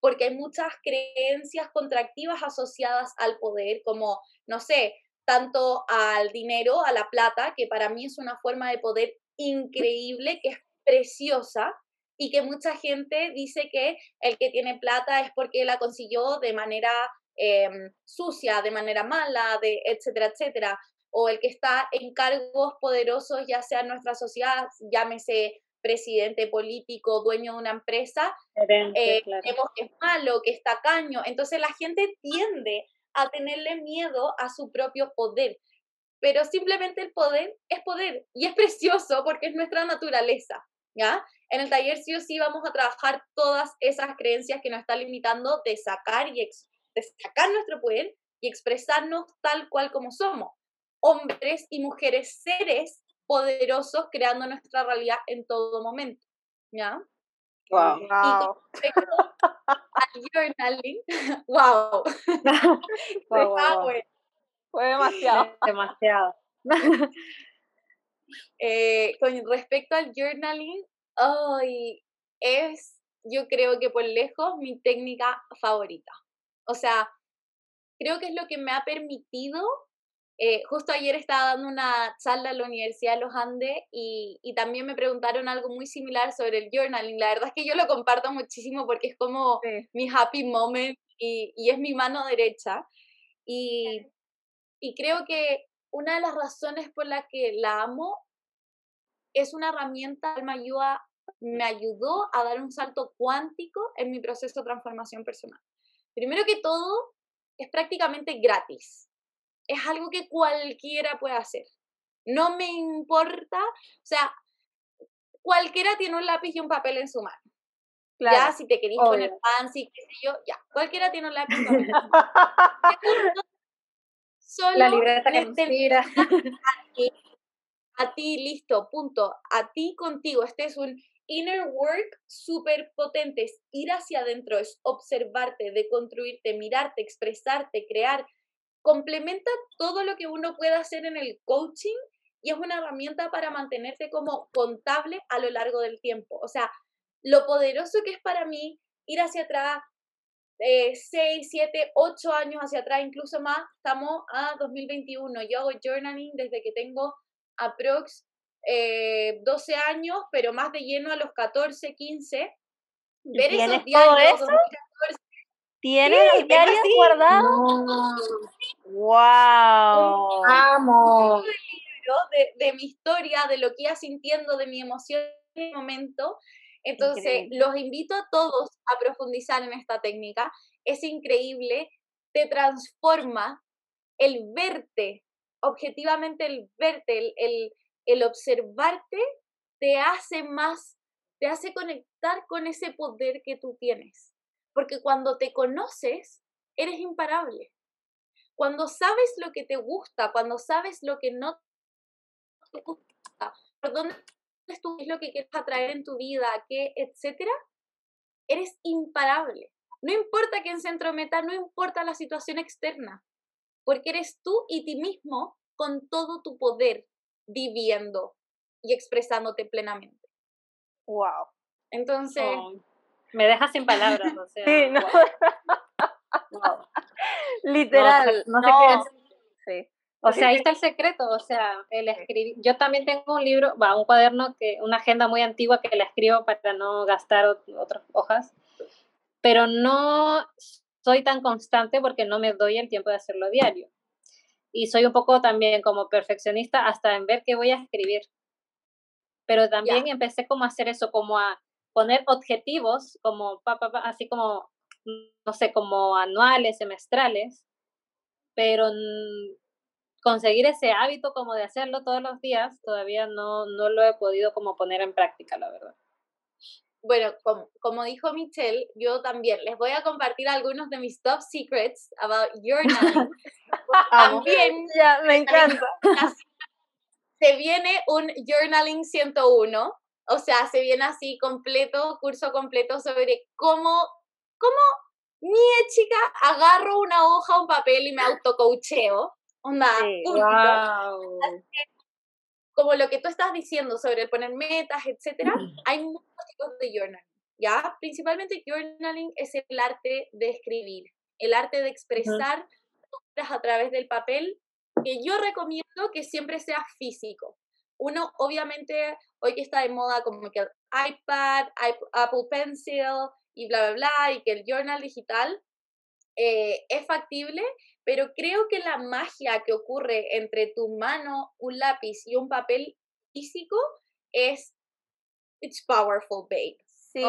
porque hay muchas creencias contractivas asociadas al poder, como, no sé, tanto al dinero, a la plata, que para mí es una forma de poder increíble, que es preciosa, y que mucha gente dice que el que tiene plata es porque la consiguió de manera em, sucia, de manera mala, de etcétera, etcétera, o el que está en cargos poderosos, ya sea en nuestra sociedad, llámese presidente político, dueño de una empresa, eh, vemos que es malo, que es tacaño. Entonces la gente tiende a tenerle miedo a su propio poder. Pero simplemente el poder es poder y es precioso porque es nuestra naturaleza. ¿ya? En el taller sí o sí vamos a trabajar todas esas creencias que nos están limitando de sacar, y de sacar nuestro poder y expresarnos tal cual como somos. Hombres y mujeres seres poderosos creando nuestra realidad en todo momento. ¿Ya? Wow. Y al journaling, wow. Fue demasiado. Demasiado. Eh, con respecto al journaling, hoy es, yo creo que por lejos, mi técnica favorita. O sea, creo que es lo que me ha permitido eh, justo ayer estaba dando una charla en la Universidad de los Andes y, también me preguntaron algo muy similar sobre el journaling. La verdad es que yo lo comparto muchísimo porque es como mi happy moment y, es mi mano derecha. Y, y creo que una de las razones por las que la amo es una herramienta que me, ayuda, me ayudó a dar un salto cuántico en mi proceso de transformación personal. Primero que todo, es prácticamente gratis es algo que cualquiera puede hacer. No me importa, o sea, cualquiera tiene un lápiz y un papel en su mano. Ya, si te querís poner fancy, qué sé yo, ya, cualquiera tiene un lápiz y un papel en su mano. Solo la libreta que mira. A ti, a ti, listo, punto. A ti contigo. Este es un inner work súper potente. Es ir hacia adentro, es observarte, deconstruirte, mirarte, expresarte, crear, complementa todo lo que uno puede hacer en el coaching y es una herramienta para mantenerte como contable a lo largo del tiempo. O sea, lo poderoso que es para mí ir hacia atrás, eh, 6, 7, 8 años hacia atrás, incluso más, estamos a 2021. Yo hago journaling desde que tengo aprox eh, 12 años, pero más de lleno a los 14, 15. Ver esos diarios, ¿Tiene los diarios guardados? ¡Wow! ¡Amo! De, de mi historia, de lo que iba sintiendo, de mi emoción en el momento. Entonces, los invito a todos a profundizar en esta técnica. Es increíble, te transforma el verte, objetivamente el verte, el, el, el observarte, te hace más, te hace conectar con ese poder que tú tienes porque cuando te conoces, eres imparable. Cuando sabes lo que te gusta, cuando sabes lo que no te gusta, por dónde es lo que quieres atraer en tu vida, qué, etcétera, eres imparable. No importa quién se entrometa, no importa la situación externa, porque eres tú y ti mismo con todo tu poder viviendo y expresándote plenamente. Wow. Entonces, me deja sin palabras, o sea. Sí, no. Literal. No, sé qué Sí. O sea, ahí está el secreto, o sea, el escribir. Yo también tengo un libro, va, un cuaderno, que una agenda muy antigua que la escribo para no gastar otras hojas, pero no soy tan constante porque no me doy el tiempo de hacerlo diario. Y soy un poco también como perfeccionista hasta en ver qué voy a escribir. Pero también empecé como a hacer eso, como a poner objetivos como, así como, no sé, como anuales, semestrales, pero conseguir ese hábito como de hacerlo todos los días, todavía no, no lo he podido como poner en práctica, la verdad. Bueno, como, como, dijo Michelle, yo también les voy a compartir algunos de mis top secrets about journaling. también. Ya, me encanta. Se viene un Journaling 101 o sea, se viene así completo, curso completo sobre cómo, cómo mi chica agarro una hoja, un papel y me autocoacheo. Onda, Como lo que tú estás diciendo sobre el poner metas, etcétera, hay muchos tipos de journaling, ¿ya? Principalmente journaling es el arte de escribir, el arte de expresar uh a través del papel, que yo recomiendo que siempre sea físico. Uno obviamente hoy que está de moda como que el iPad, Apple Pencil y bla, bla, bla, y que el journal digital eh, es factible, pero creo que la magia que ocurre entre tu mano, un lápiz y un papel físico es, it's powerful, babe. Sí.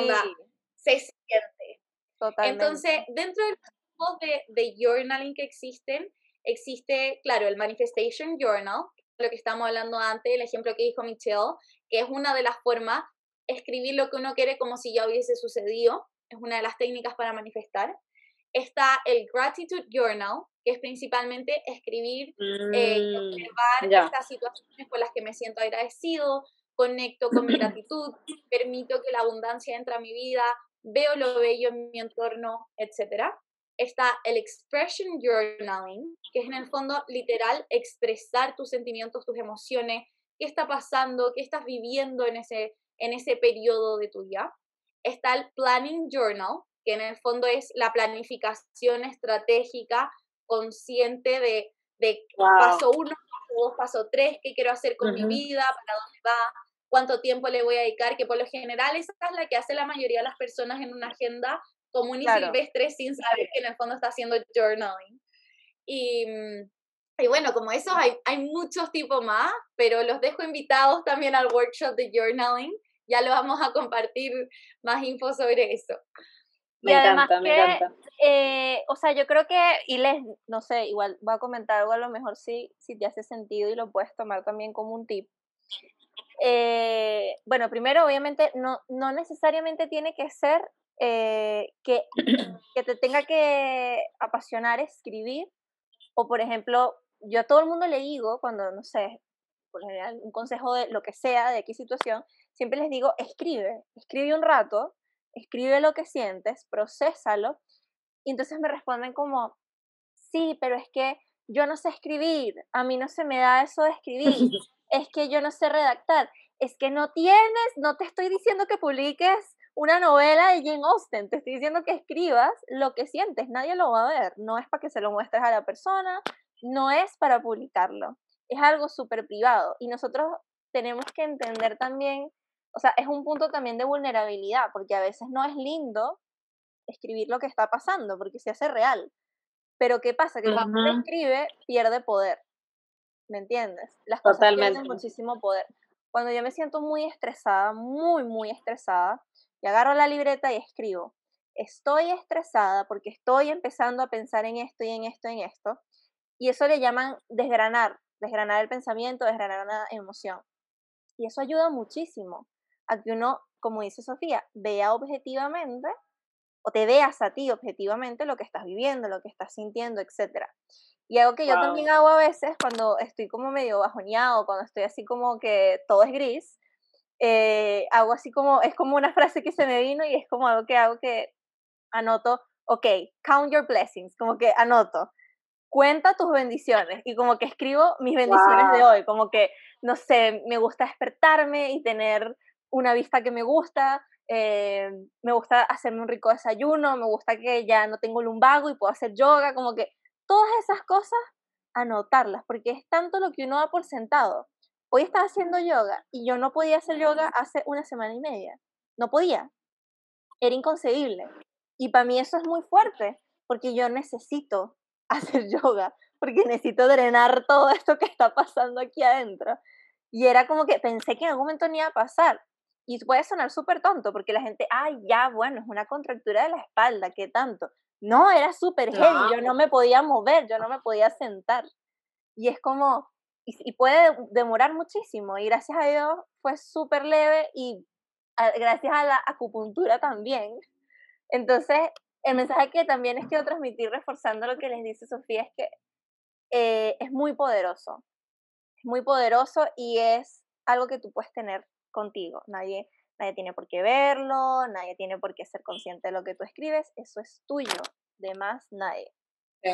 se siente. Totalmente. Entonces, dentro de los tipos de, de journaling que existen, existe, claro, el Manifestation Journal, lo que estamos hablando antes, el ejemplo que dijo Michelle, que es una de las formas, escribir lo que uno quiere como si ya hubiese sucedido, es una de las técnicas para manifestar. Está el Gratitude Journal, que es principalmente escribir eh, y mm, observar estas situaciones por las que me siento agradecido, conecto con mi gratitud, permito que la abundancia entre a mi vida, veo lo bello en mi entorno, etc. Está el Expression Journaling, que es en el fondo literal expresar tus sentimientos, tus emociones, qué está pasando, qué estás viviendo en ese, en ese periodo de tu día. Está el Planning Journal, que en el fondo es la planificación estratégica consciente de, de paso uno, paso dos, paso tres, qué quiero hacer con mi vida, para dónde va, cuánto tiempo le voy a dedicar, que por lo general esa es la que hace la mayoría de las personas en una agenda común y silvestre sin saber que en el fondo está haciendo journaling. Y, y bueno, como eso hay, hay muchos tipos más, pero los dejo invitados también al workshop de journaling. Ya lo vamos a compartir más info sobre eso. Me encanta, me encanta. Eh, o sea, yo creo que, y les, no sé, igual va a comentar algo a lo mejor si, si te hace sentido y lo puedes tomar también como un tip. Eh, bueno, primero, obviamente, no, no necesariamente tiene que ser eh, que, que te tenga que apasionar escribir, o por ejemplo, yo a todo el mundo le digo, cuando, no sé, por general, un consejo de lo que sea, de qué situación, siempre les digo, escribe, escribe un rato, escribe lo que sientes, procésalo, y entonces me responden como, sí, pero es que yo no sé escribir, a mí no se me da eso de escribir, es que yo no sé redactar, es que no tienes, no te estoy diciendo que publiques una novela de Jane Austen, te estoy diciendo que escribas lo que sientes, nadie lo va a ver, no es para que se lo muestres a la persona, no es para publicarlo, es algo súper privado y nosotros tenemos que entender también o sea, es un punto también de vulnerabilidad, porque a veces no es lindo escribir lo que está pasando, porque se hace real. Pero ¿qué pasa? Que cuando uno escribe, pierde poder. ¿Me entiendes? Las cosas pierden muchísimo poder. Cuando yo me siento muy estresada, muy, muy estresada, y agarro la libreta y escribo, estoy estresada porque estoy empezando a pensar en esto y en esto y en esto, y eso le llaman desgranar, desgranar el pensamiento, desgranar una emoción. Y eso ayuda muchísimo a que uno, como dice Sofía, vea objetivamente o te veas a ti objetivamente lo que estás viviendo, lo que estás sintiendo, etc. Y algo que yo también hago a veces cuando estoy como medio bajoneado, cuando estoy así como que todo es gris, eh, hago así como, es como una frase que se me vino y es como algo que hago que anoto, ok, count your blessings, como que anoto, cuenta tus bendiciones y como que escribo mis bendiciones de hoy, como que, no sé, me gusta despertarme y tener una vista que me gusta, eh, me gusta hacerme un rico desayuno, me gusta que ya no tengo lumbago y puedo hacer yoga, como que todas esas cosas, anotarlas, porque es tanto lo que uno da por sentado. Hoy estaba haciendo yoga y yo no podía hacer yoga hace una semana y media. No podía. Era inconcebible. Y para mí eso es muy fuerte, porque yo necesito hacer yoga, porque necesito drenar todo esto que está pasando aquí adentro. Y era como que pensé que en algún momento ni iba a pasar. Y puede sonar súper tonto porque la gente, ay, ya, bueno, es una contractura de la espalda, ¿qué tanto? No, era súper heavy, yo no me podía mover, yo no me podía sentar. Y es como, y, puede demorar muchísimo. Y gracias a Dios fue súper leve y gracias a la acupuntura también. Entonces, el mensaje que también es quiero transmitir reforzando lo que les dice Sofía es que eh, es muy poderoso. Es muy poderoso y es algo que tú puedes tener contigo. Nadie, nadie tiene por qué verlo, nadie tiene por qué ser consciente de lo que tú escribes, eso es tuyo, de más nadie. Sí.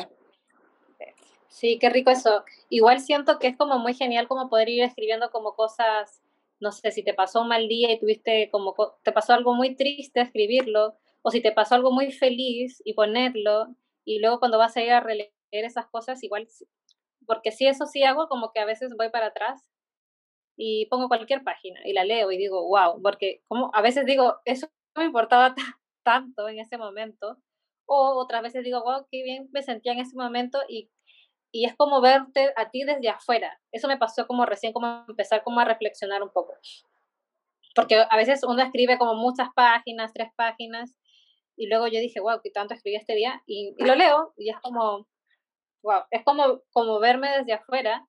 Qué rico eso. Igual siento que es como muy genial como poder ir escribiendo como cosas, no sé, si te pasó un mal día y tuviste como, te pasó algo muy triste, escribirlo, o si te pasó algo muy feliz y ponerlo, y luego cuando vas a ir a releer esas cosas, igual, porque si eso sí hago, como que a veces voy para atrás y pongo cualquier página y la leo y digo, wow, porque como a veces digo, eso me importaba tanto en ese momento, o otras veces digo, wow, qué bien me sentía en ese momento y, y es como verte a ti desde afuera. Eso me pasó como recién, como empezar como a reflexionar un poco. Porque a veces uno escribe como muchas páginas, tres páginas, y luego yo dije, wow, qué tanto escribí este día, y, lo leo, y es como, wow, es como, como verme desde afuera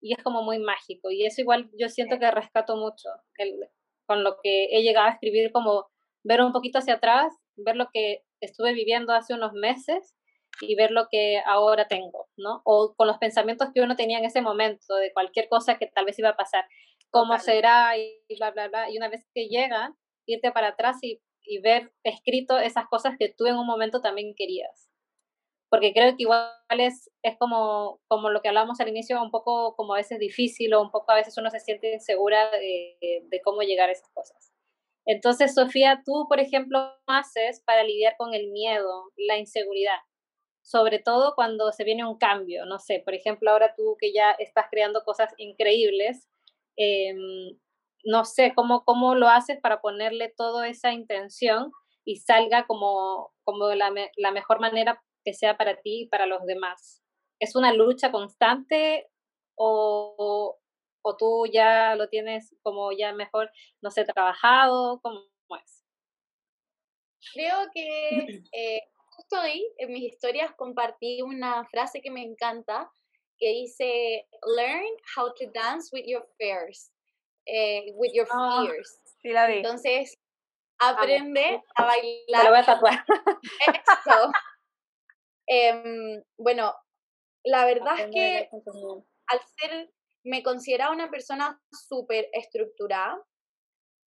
y es como muy mágico. Y eso igual yo siento que rescato mucho el, con lo que he llegado a escribir, como ver un poquito hacia atrás, ver lo que estuve viviendo hace unos meses y ver lo que ahora tengo, ¿no? O con los pensamientos que uno tenía en ese momento de cualquier cosa que tal vez iba a pasar, cómo será y bla, bla, bla. Y una vez que llega, irte para atrás y, y ver escrito esas cosas que tú en un momento también querías porque creo que igual es, es como, como lo que hablábamos al inicio, un poco como a veces difícil o un poco a veces uno se siente insegura de, de cómo llegar a esas cosas. Entonces, Sofía, tú, por ejemplo, haces para lidiar con el miedo, la inseguridad? Sobre todo cuando se viene un cambio, no sé, por ejemplo, ahora tú que ya estás creando cosas increíbles, em, no sé, ¿cómo, ¿cómo lo haces para ponerle toda esa intención y salga como, como la, la mejor manera que sea para ti y para los demás? ¿Es una lucha constante o, o tú ya lo tienes como ya mejor, no sé, trabajado? ¿Cómo es? Creo que eh, justo hoy en mis historias compartí una frase que me encanta que dice, learn how to dance with your fears, eh, with your ah, fears. sí la vi. Entonces, aprende a bailar. Lo voy a tatuar. Eso. Em, bueno, la verdad es que al ser, me consideraba una persona súper estructurada,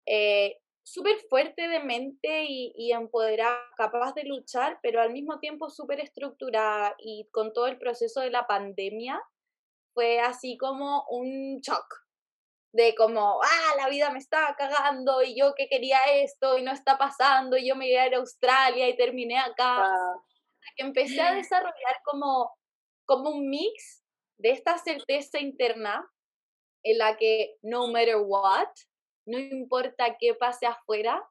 eh, súper fuerte de mente y, y, empoderada, capaz de luchar, pero al mismo tiempo súper estructurada y con todo el proceso de la pandemia fue así como un shock de como, ah, la vida me estaba cagando y yo que quería esto y no está pasando y yo me iba a ir a Australia y terminé acá que empecé a desarrollar como, como un mix de esta certeza interna en la que no matter what, no importa qué pase afuera,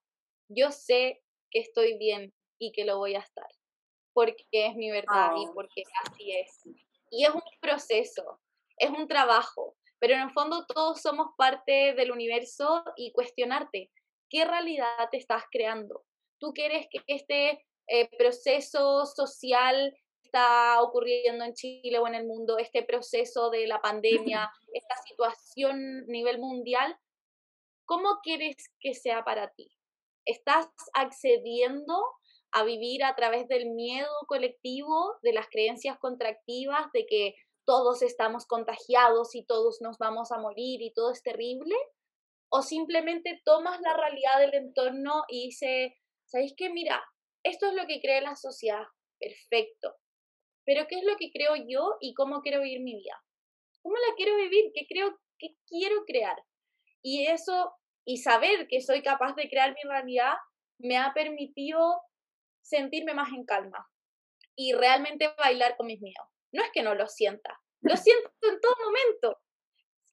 yo sé que estoy bien y que lo voy a estar, porque es mi verdad y porque así es. Y es un proceso, es un trabajo, pero en el fondo todos somos parte del universo y cuestionarte, ¿qué realidad te estás creando? ¿Tú quieres que este eh, proceso social está ocurriendo en Chile o en el mundo, este proceso de la pandemia, esta situación a nivel mundial, ¿cómo quieres que sea para ti? ¿Estás accediendo a vivir a través del miedo colectivo, de las creencias contractivas, de que todos estamos contagiados y todos nos vamos a morir y todo es terrible? ¿O simplemente tomas la realidad del entorno y dices, ¿sabéis qué? Mira, esto es lo que cree la sociedad, perfecto. Pero ¿qué es lo que creo yo y cómo quiero vivir mi vida? ¿Cómo la quiero vivir? ¿Qué creo que quiero crear? Y eso y saber que soy capaz de crear mi realidad me ha permitido sentirme más en calma y realmente bailar con mis miedos. No es que no lo sienta, lo siento en todo momento.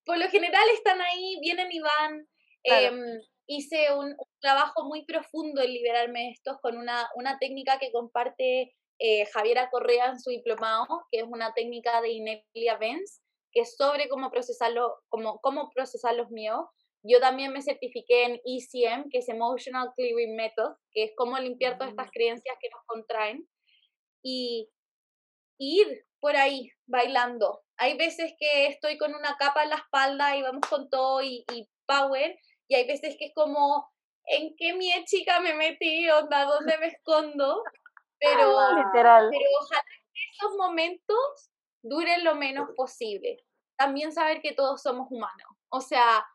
Por lo general están ahí, vienen y van. Em, hice un, trabajo muy profundo en liberarme de estos con una, una técnica que comparte eh, Javiera Correa en su diplomado, que es una técnica de Inelia Benz, que es sobre cómo procesarlo, cómo, cómo procesar los miedos. Yo también me certifiqué en ECM, que es Emotional Clearing Method, que es cómo limpiar todas estas mm. creencias que nos contraen. Y, ir por ahí bailando. Hay veces que estoy con una capa en la espalda y vamos con todo y, y power, y hay veces que es como, ¿en qué mi chica me metí? Onda, ¿dónde me escondo? Pero, Literal. pero ojalá que esos momentos duren lo menos posible. También saber que todos somos humanos. O sea,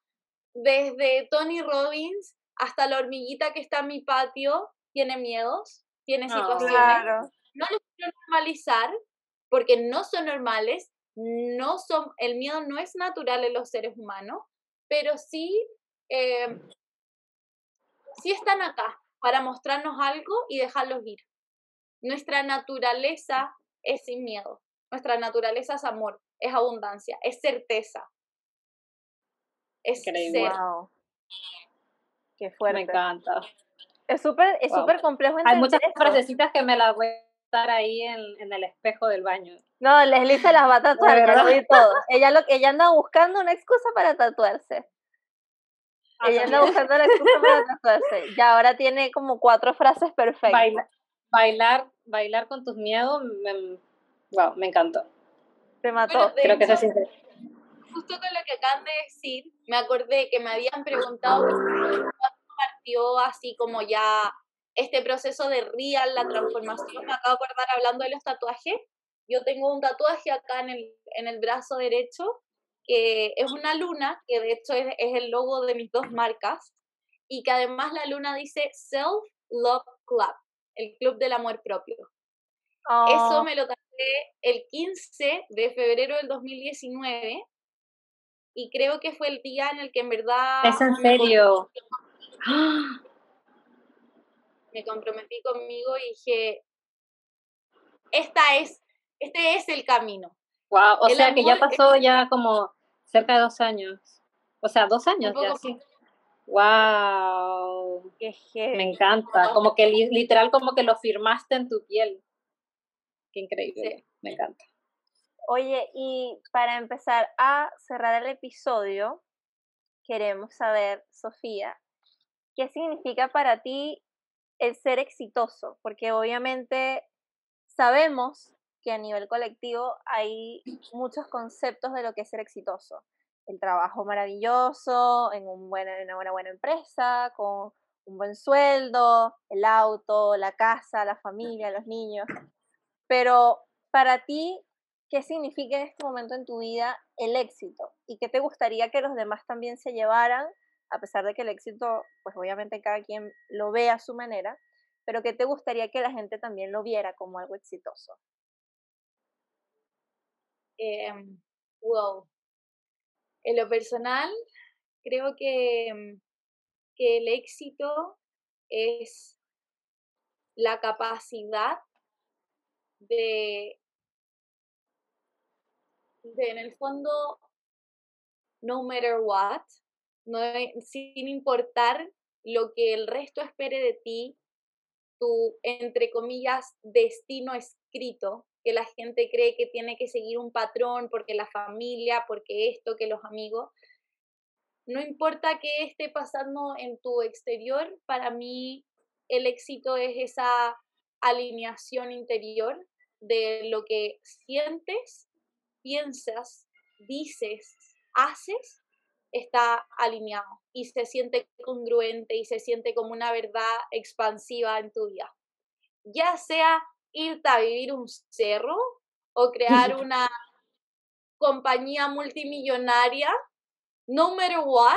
desde Tony Robbins hasta la hormiguita que está en mi patio, tiene miedos, tiene situaciones. No los quiero normalizar porque no son normales, no son, el miedo no es natural en los seres humanos, pero sí eh, sí están acá para mostrarnos algo y dejarlos ir. Nuestra naturaleza es sin miedo, nuestra naturaleza es amor, es abundancia, es certeza. Es Increíble. Wow. Qué fuerte. Me encanta. Es súper es súper complejo Hay muchas frasecitas que me las voy a estar ahí en, en, el espejo del baño. No, Leslie se las va a tatuar y todo. Ella, lo, ella anda buscando una excusa para tatuarse. Ah, ella anda buscando la excusa para tatuarse. Ya ahora tiene como cuatro frases perfectas. Bailar, bailar con tus miedos, me, wow, me encantó. Te mató. Creo que se siente justo con lo que acaban de decir, me acordé que me habían preguntado cuándo partió así como ya este proceso de real, la transformación. Me acabo de acordar hablando de los tatuajes. Yo tengo un tatuaje acá en el, en el brazo derecho que es una luna, que de hecho es, es el logo de mis dos marcas, y que además la luna dice Self Love Club, el club del amor propio. Eso oh. me lo tatué el 15 de febrero del 2019 y creo que fue el día en el que en verdad... Es en serio. Me comprometí conmigo y dije, esta es, este es el camino. Wow, o sea que ya pasó ya como cerca de dos años. O sea, dos años ya. Sí. Wow. Qué Me encanta. Como que literal como que lo firmaste en tu piel. Qué increíble. Me encanta. Oye, y para empezar a cerrar el episodio, queremos saber, Sofía, ¿qué significa para ti el ser exitoso? Porque obviamente sabemos que a nivel colectivo hay muchos conceptos de lo que es ser exitoso. El trabajo maravilloso, en, un en una buena empresa, con un buen sueldo, el auto, la casa, la familia, los niños. Pero para ti, qué significa en este momento en tu vida el éxito y qué te gustaría que los demás también se llevaran, a pesar de que el éxito, pues obviamente cada quien lo ve a su manera, pero qué te gustaría que la gente también lo viera como algo exitoso. Em, wow. En lo personal, creo que, que el éxito es la capacidad de en el fondo, no matter what, no, sin importar lo que el resto espere de ti, tu, entre comillas, destino escrito, que la gente cree que tiene que seguir un patrón porque la familia, porque esto, que los amigos. No importa qué esté pasando en tu exterior, para mí el éxito es esa alineación interior de lo que sientes piensas, dices, haces, está alineado y se siente congruente y se siente como una verdad expansiva en tu vida. Ya sea irte a vivir un cerro o crear una compañía multimillonaria, no matter what,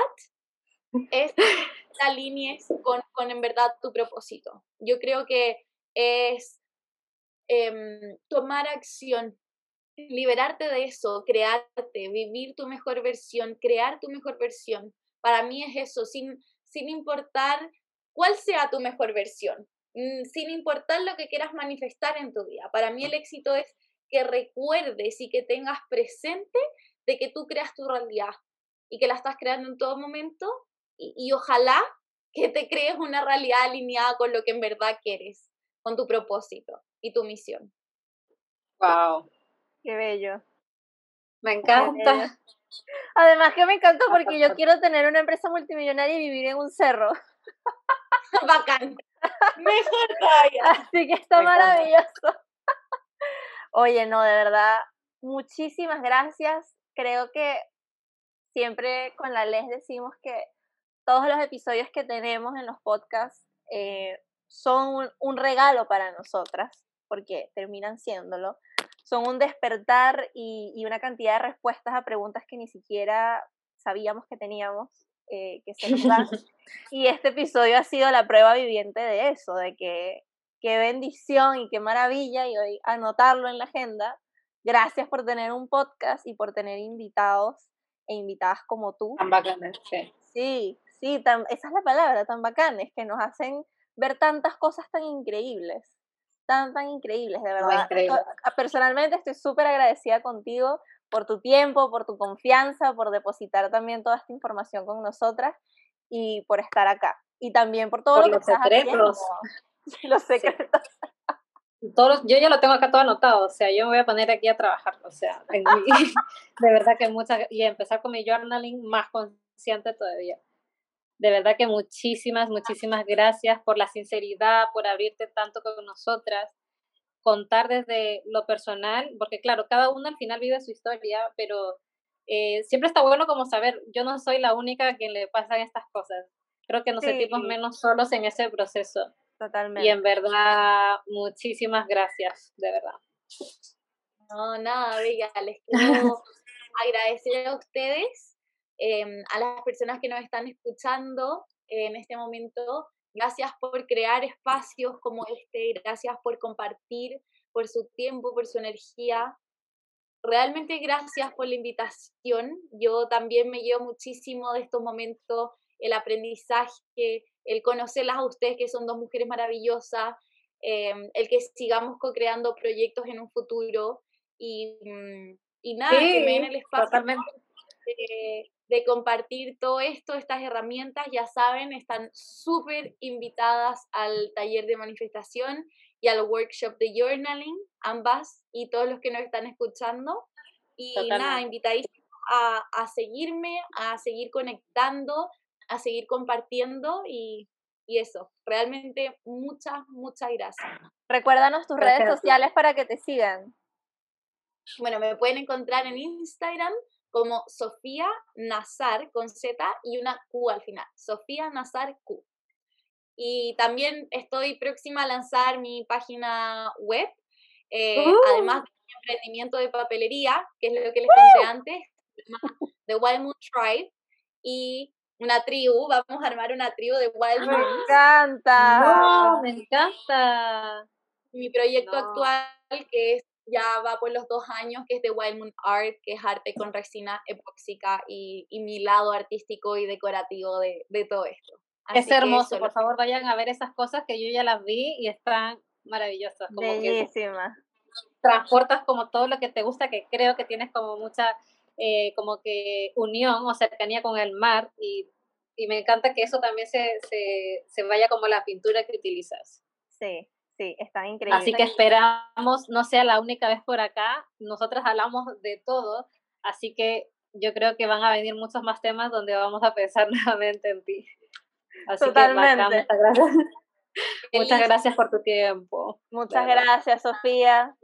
es la línea con, con en verdad tu propósito. Yo creo que es em, tomar acción liberarte de eso, crearte, vivir tu mejor versión, crear tu mejor versión. Para mí es eso, sin, sin importar cuál sea tu mejor versión, sin importar lo que quieras manifestar en tu vida. Para mí el éxito es que recuerdes y que tengas presente de que tú creas tu realidad y que la estás creando en todo momento y, y ojalá que te crees una realidad alineada con lo que en verdad quieres, con tu propósito y tu misión. Wow, Qué bello. Me encanta. Además que me encanta porque yo quiero tener una empresa multimillonaria y vivir en un cerro. Bacán. Mejor todavía. Así que está maravilloso. Oye, no, de verdad, muchísimas gracias. Creo que siempre con la Les decimos que todos los episodios que tenemos en los podcasts eh, son un regalo para nosotras, porque terminan siéndolo son un despertar y, una cantidad de respuestas a preguntas que ni siquiera sabíamos que teníamos eh, que se nos dan. y este episodio ha sido la prueba viviente de eso, de que qué bendición y qué maravilla, y hoy anotarlo en la agenda. Gracias por tener un podcast y por tener invitados e invitadas como tú. Tan bacanes, sí. Sí, sí, esa es la palabra, tan bacanes, que nos hacen ver tantas cosas tan increíbles tan, tan increíbles, de verdad. Personalmente estoy súper agradecida contigo por tu tiempo, por tu confianza, por depositar también toda esta información con nosotras y por estar acá. Y también por todo por lo los secretos. los secretos. Todos, yo ya lo tengo acá todo anotado, o sea, yo me voy a poner aquí a trabajar, o sea, de verdad que muchas, y empezar con mi journaling más consciente todavía. De verdad que muchísimas, muchísimas gracias por la sinceridad, por abrirte tanto con nosotras, contar desde lo personal, porque claro, cada uno al final vive su historia, pero eh, siempre está bueno como saber, yo no soy la única a quien le pasan estas cosas. Creo que nos sentimos menos solos en ese proceso. Totalmente. Y en verdad, muchísimas gracias, de verdad. No, nada, Bella, les quiero agradecer a ustedes, em, a las personas que nos están escuchando en este momento. Gracias por crear espacios como este, gracias por compartir, por su tiempo, por su energía. Realmente gracias por la invitación. Yo también me llevo muchísimo de estos momentos, el aprendizaje, el conocerlas a ustedes, que son dos mujeres maravillosas, em, el que sigamos co-creando proyectos en un futuro y, mm, y nada, que me den el espacio de, de, compartir todo esto, estas herramientas, ya saben, están súper invitadas al taller de manifestación y al workshop de journaling, ambas y todos los que nos están escuchando. Y nada, invitadísimos a, a seguirme, a seguir conectando, a seguir compartiendo y, y eso, realmente muchas, muchas gracias. Recuérdanos tus redes sociales para que te sigan. Bueno, me pueden encontrar en Instagram como Sofía Nazar con Z y una Q al final, Sofía Nazar Q. Y también estoy próxima a lanzar mi página web, eh, ¡Uh! además de mi emprendimiento de papelería, que es lo que les conté antes, The Wild Moon Tribe, y una tribu, vamos a armar una tribu de Wild Me encanta. No, me encanta. Mi proyecto actual, que es, ya va por los dos años, que es de Wild Moon Art, que es arte con resina epóxica y, y mi lado artístico y decorativo de, de todo esto. Así es hermoso, por favor vayan a ver esas cosas que yo ya las vi y están maravillosas. Como Bellísimas. transportas como todo lo que te gusta, que creo que tienes como mucha eh, como que unión o cercanía con el mar y, y me encanta que eso también se, se, se, vaya como la pintura que utilizas. Sí, sí, está increíble. Así que esperamos no sea la única vez por acá, nosotras hablamos de todo, así que yo creo que van a venir muchos más temas donde vamos a pensar nuevamente en ti. Así Totalmente. Que, muchas gracias. muchas gracias por tu tiempo. Muchas gracias, Sofía.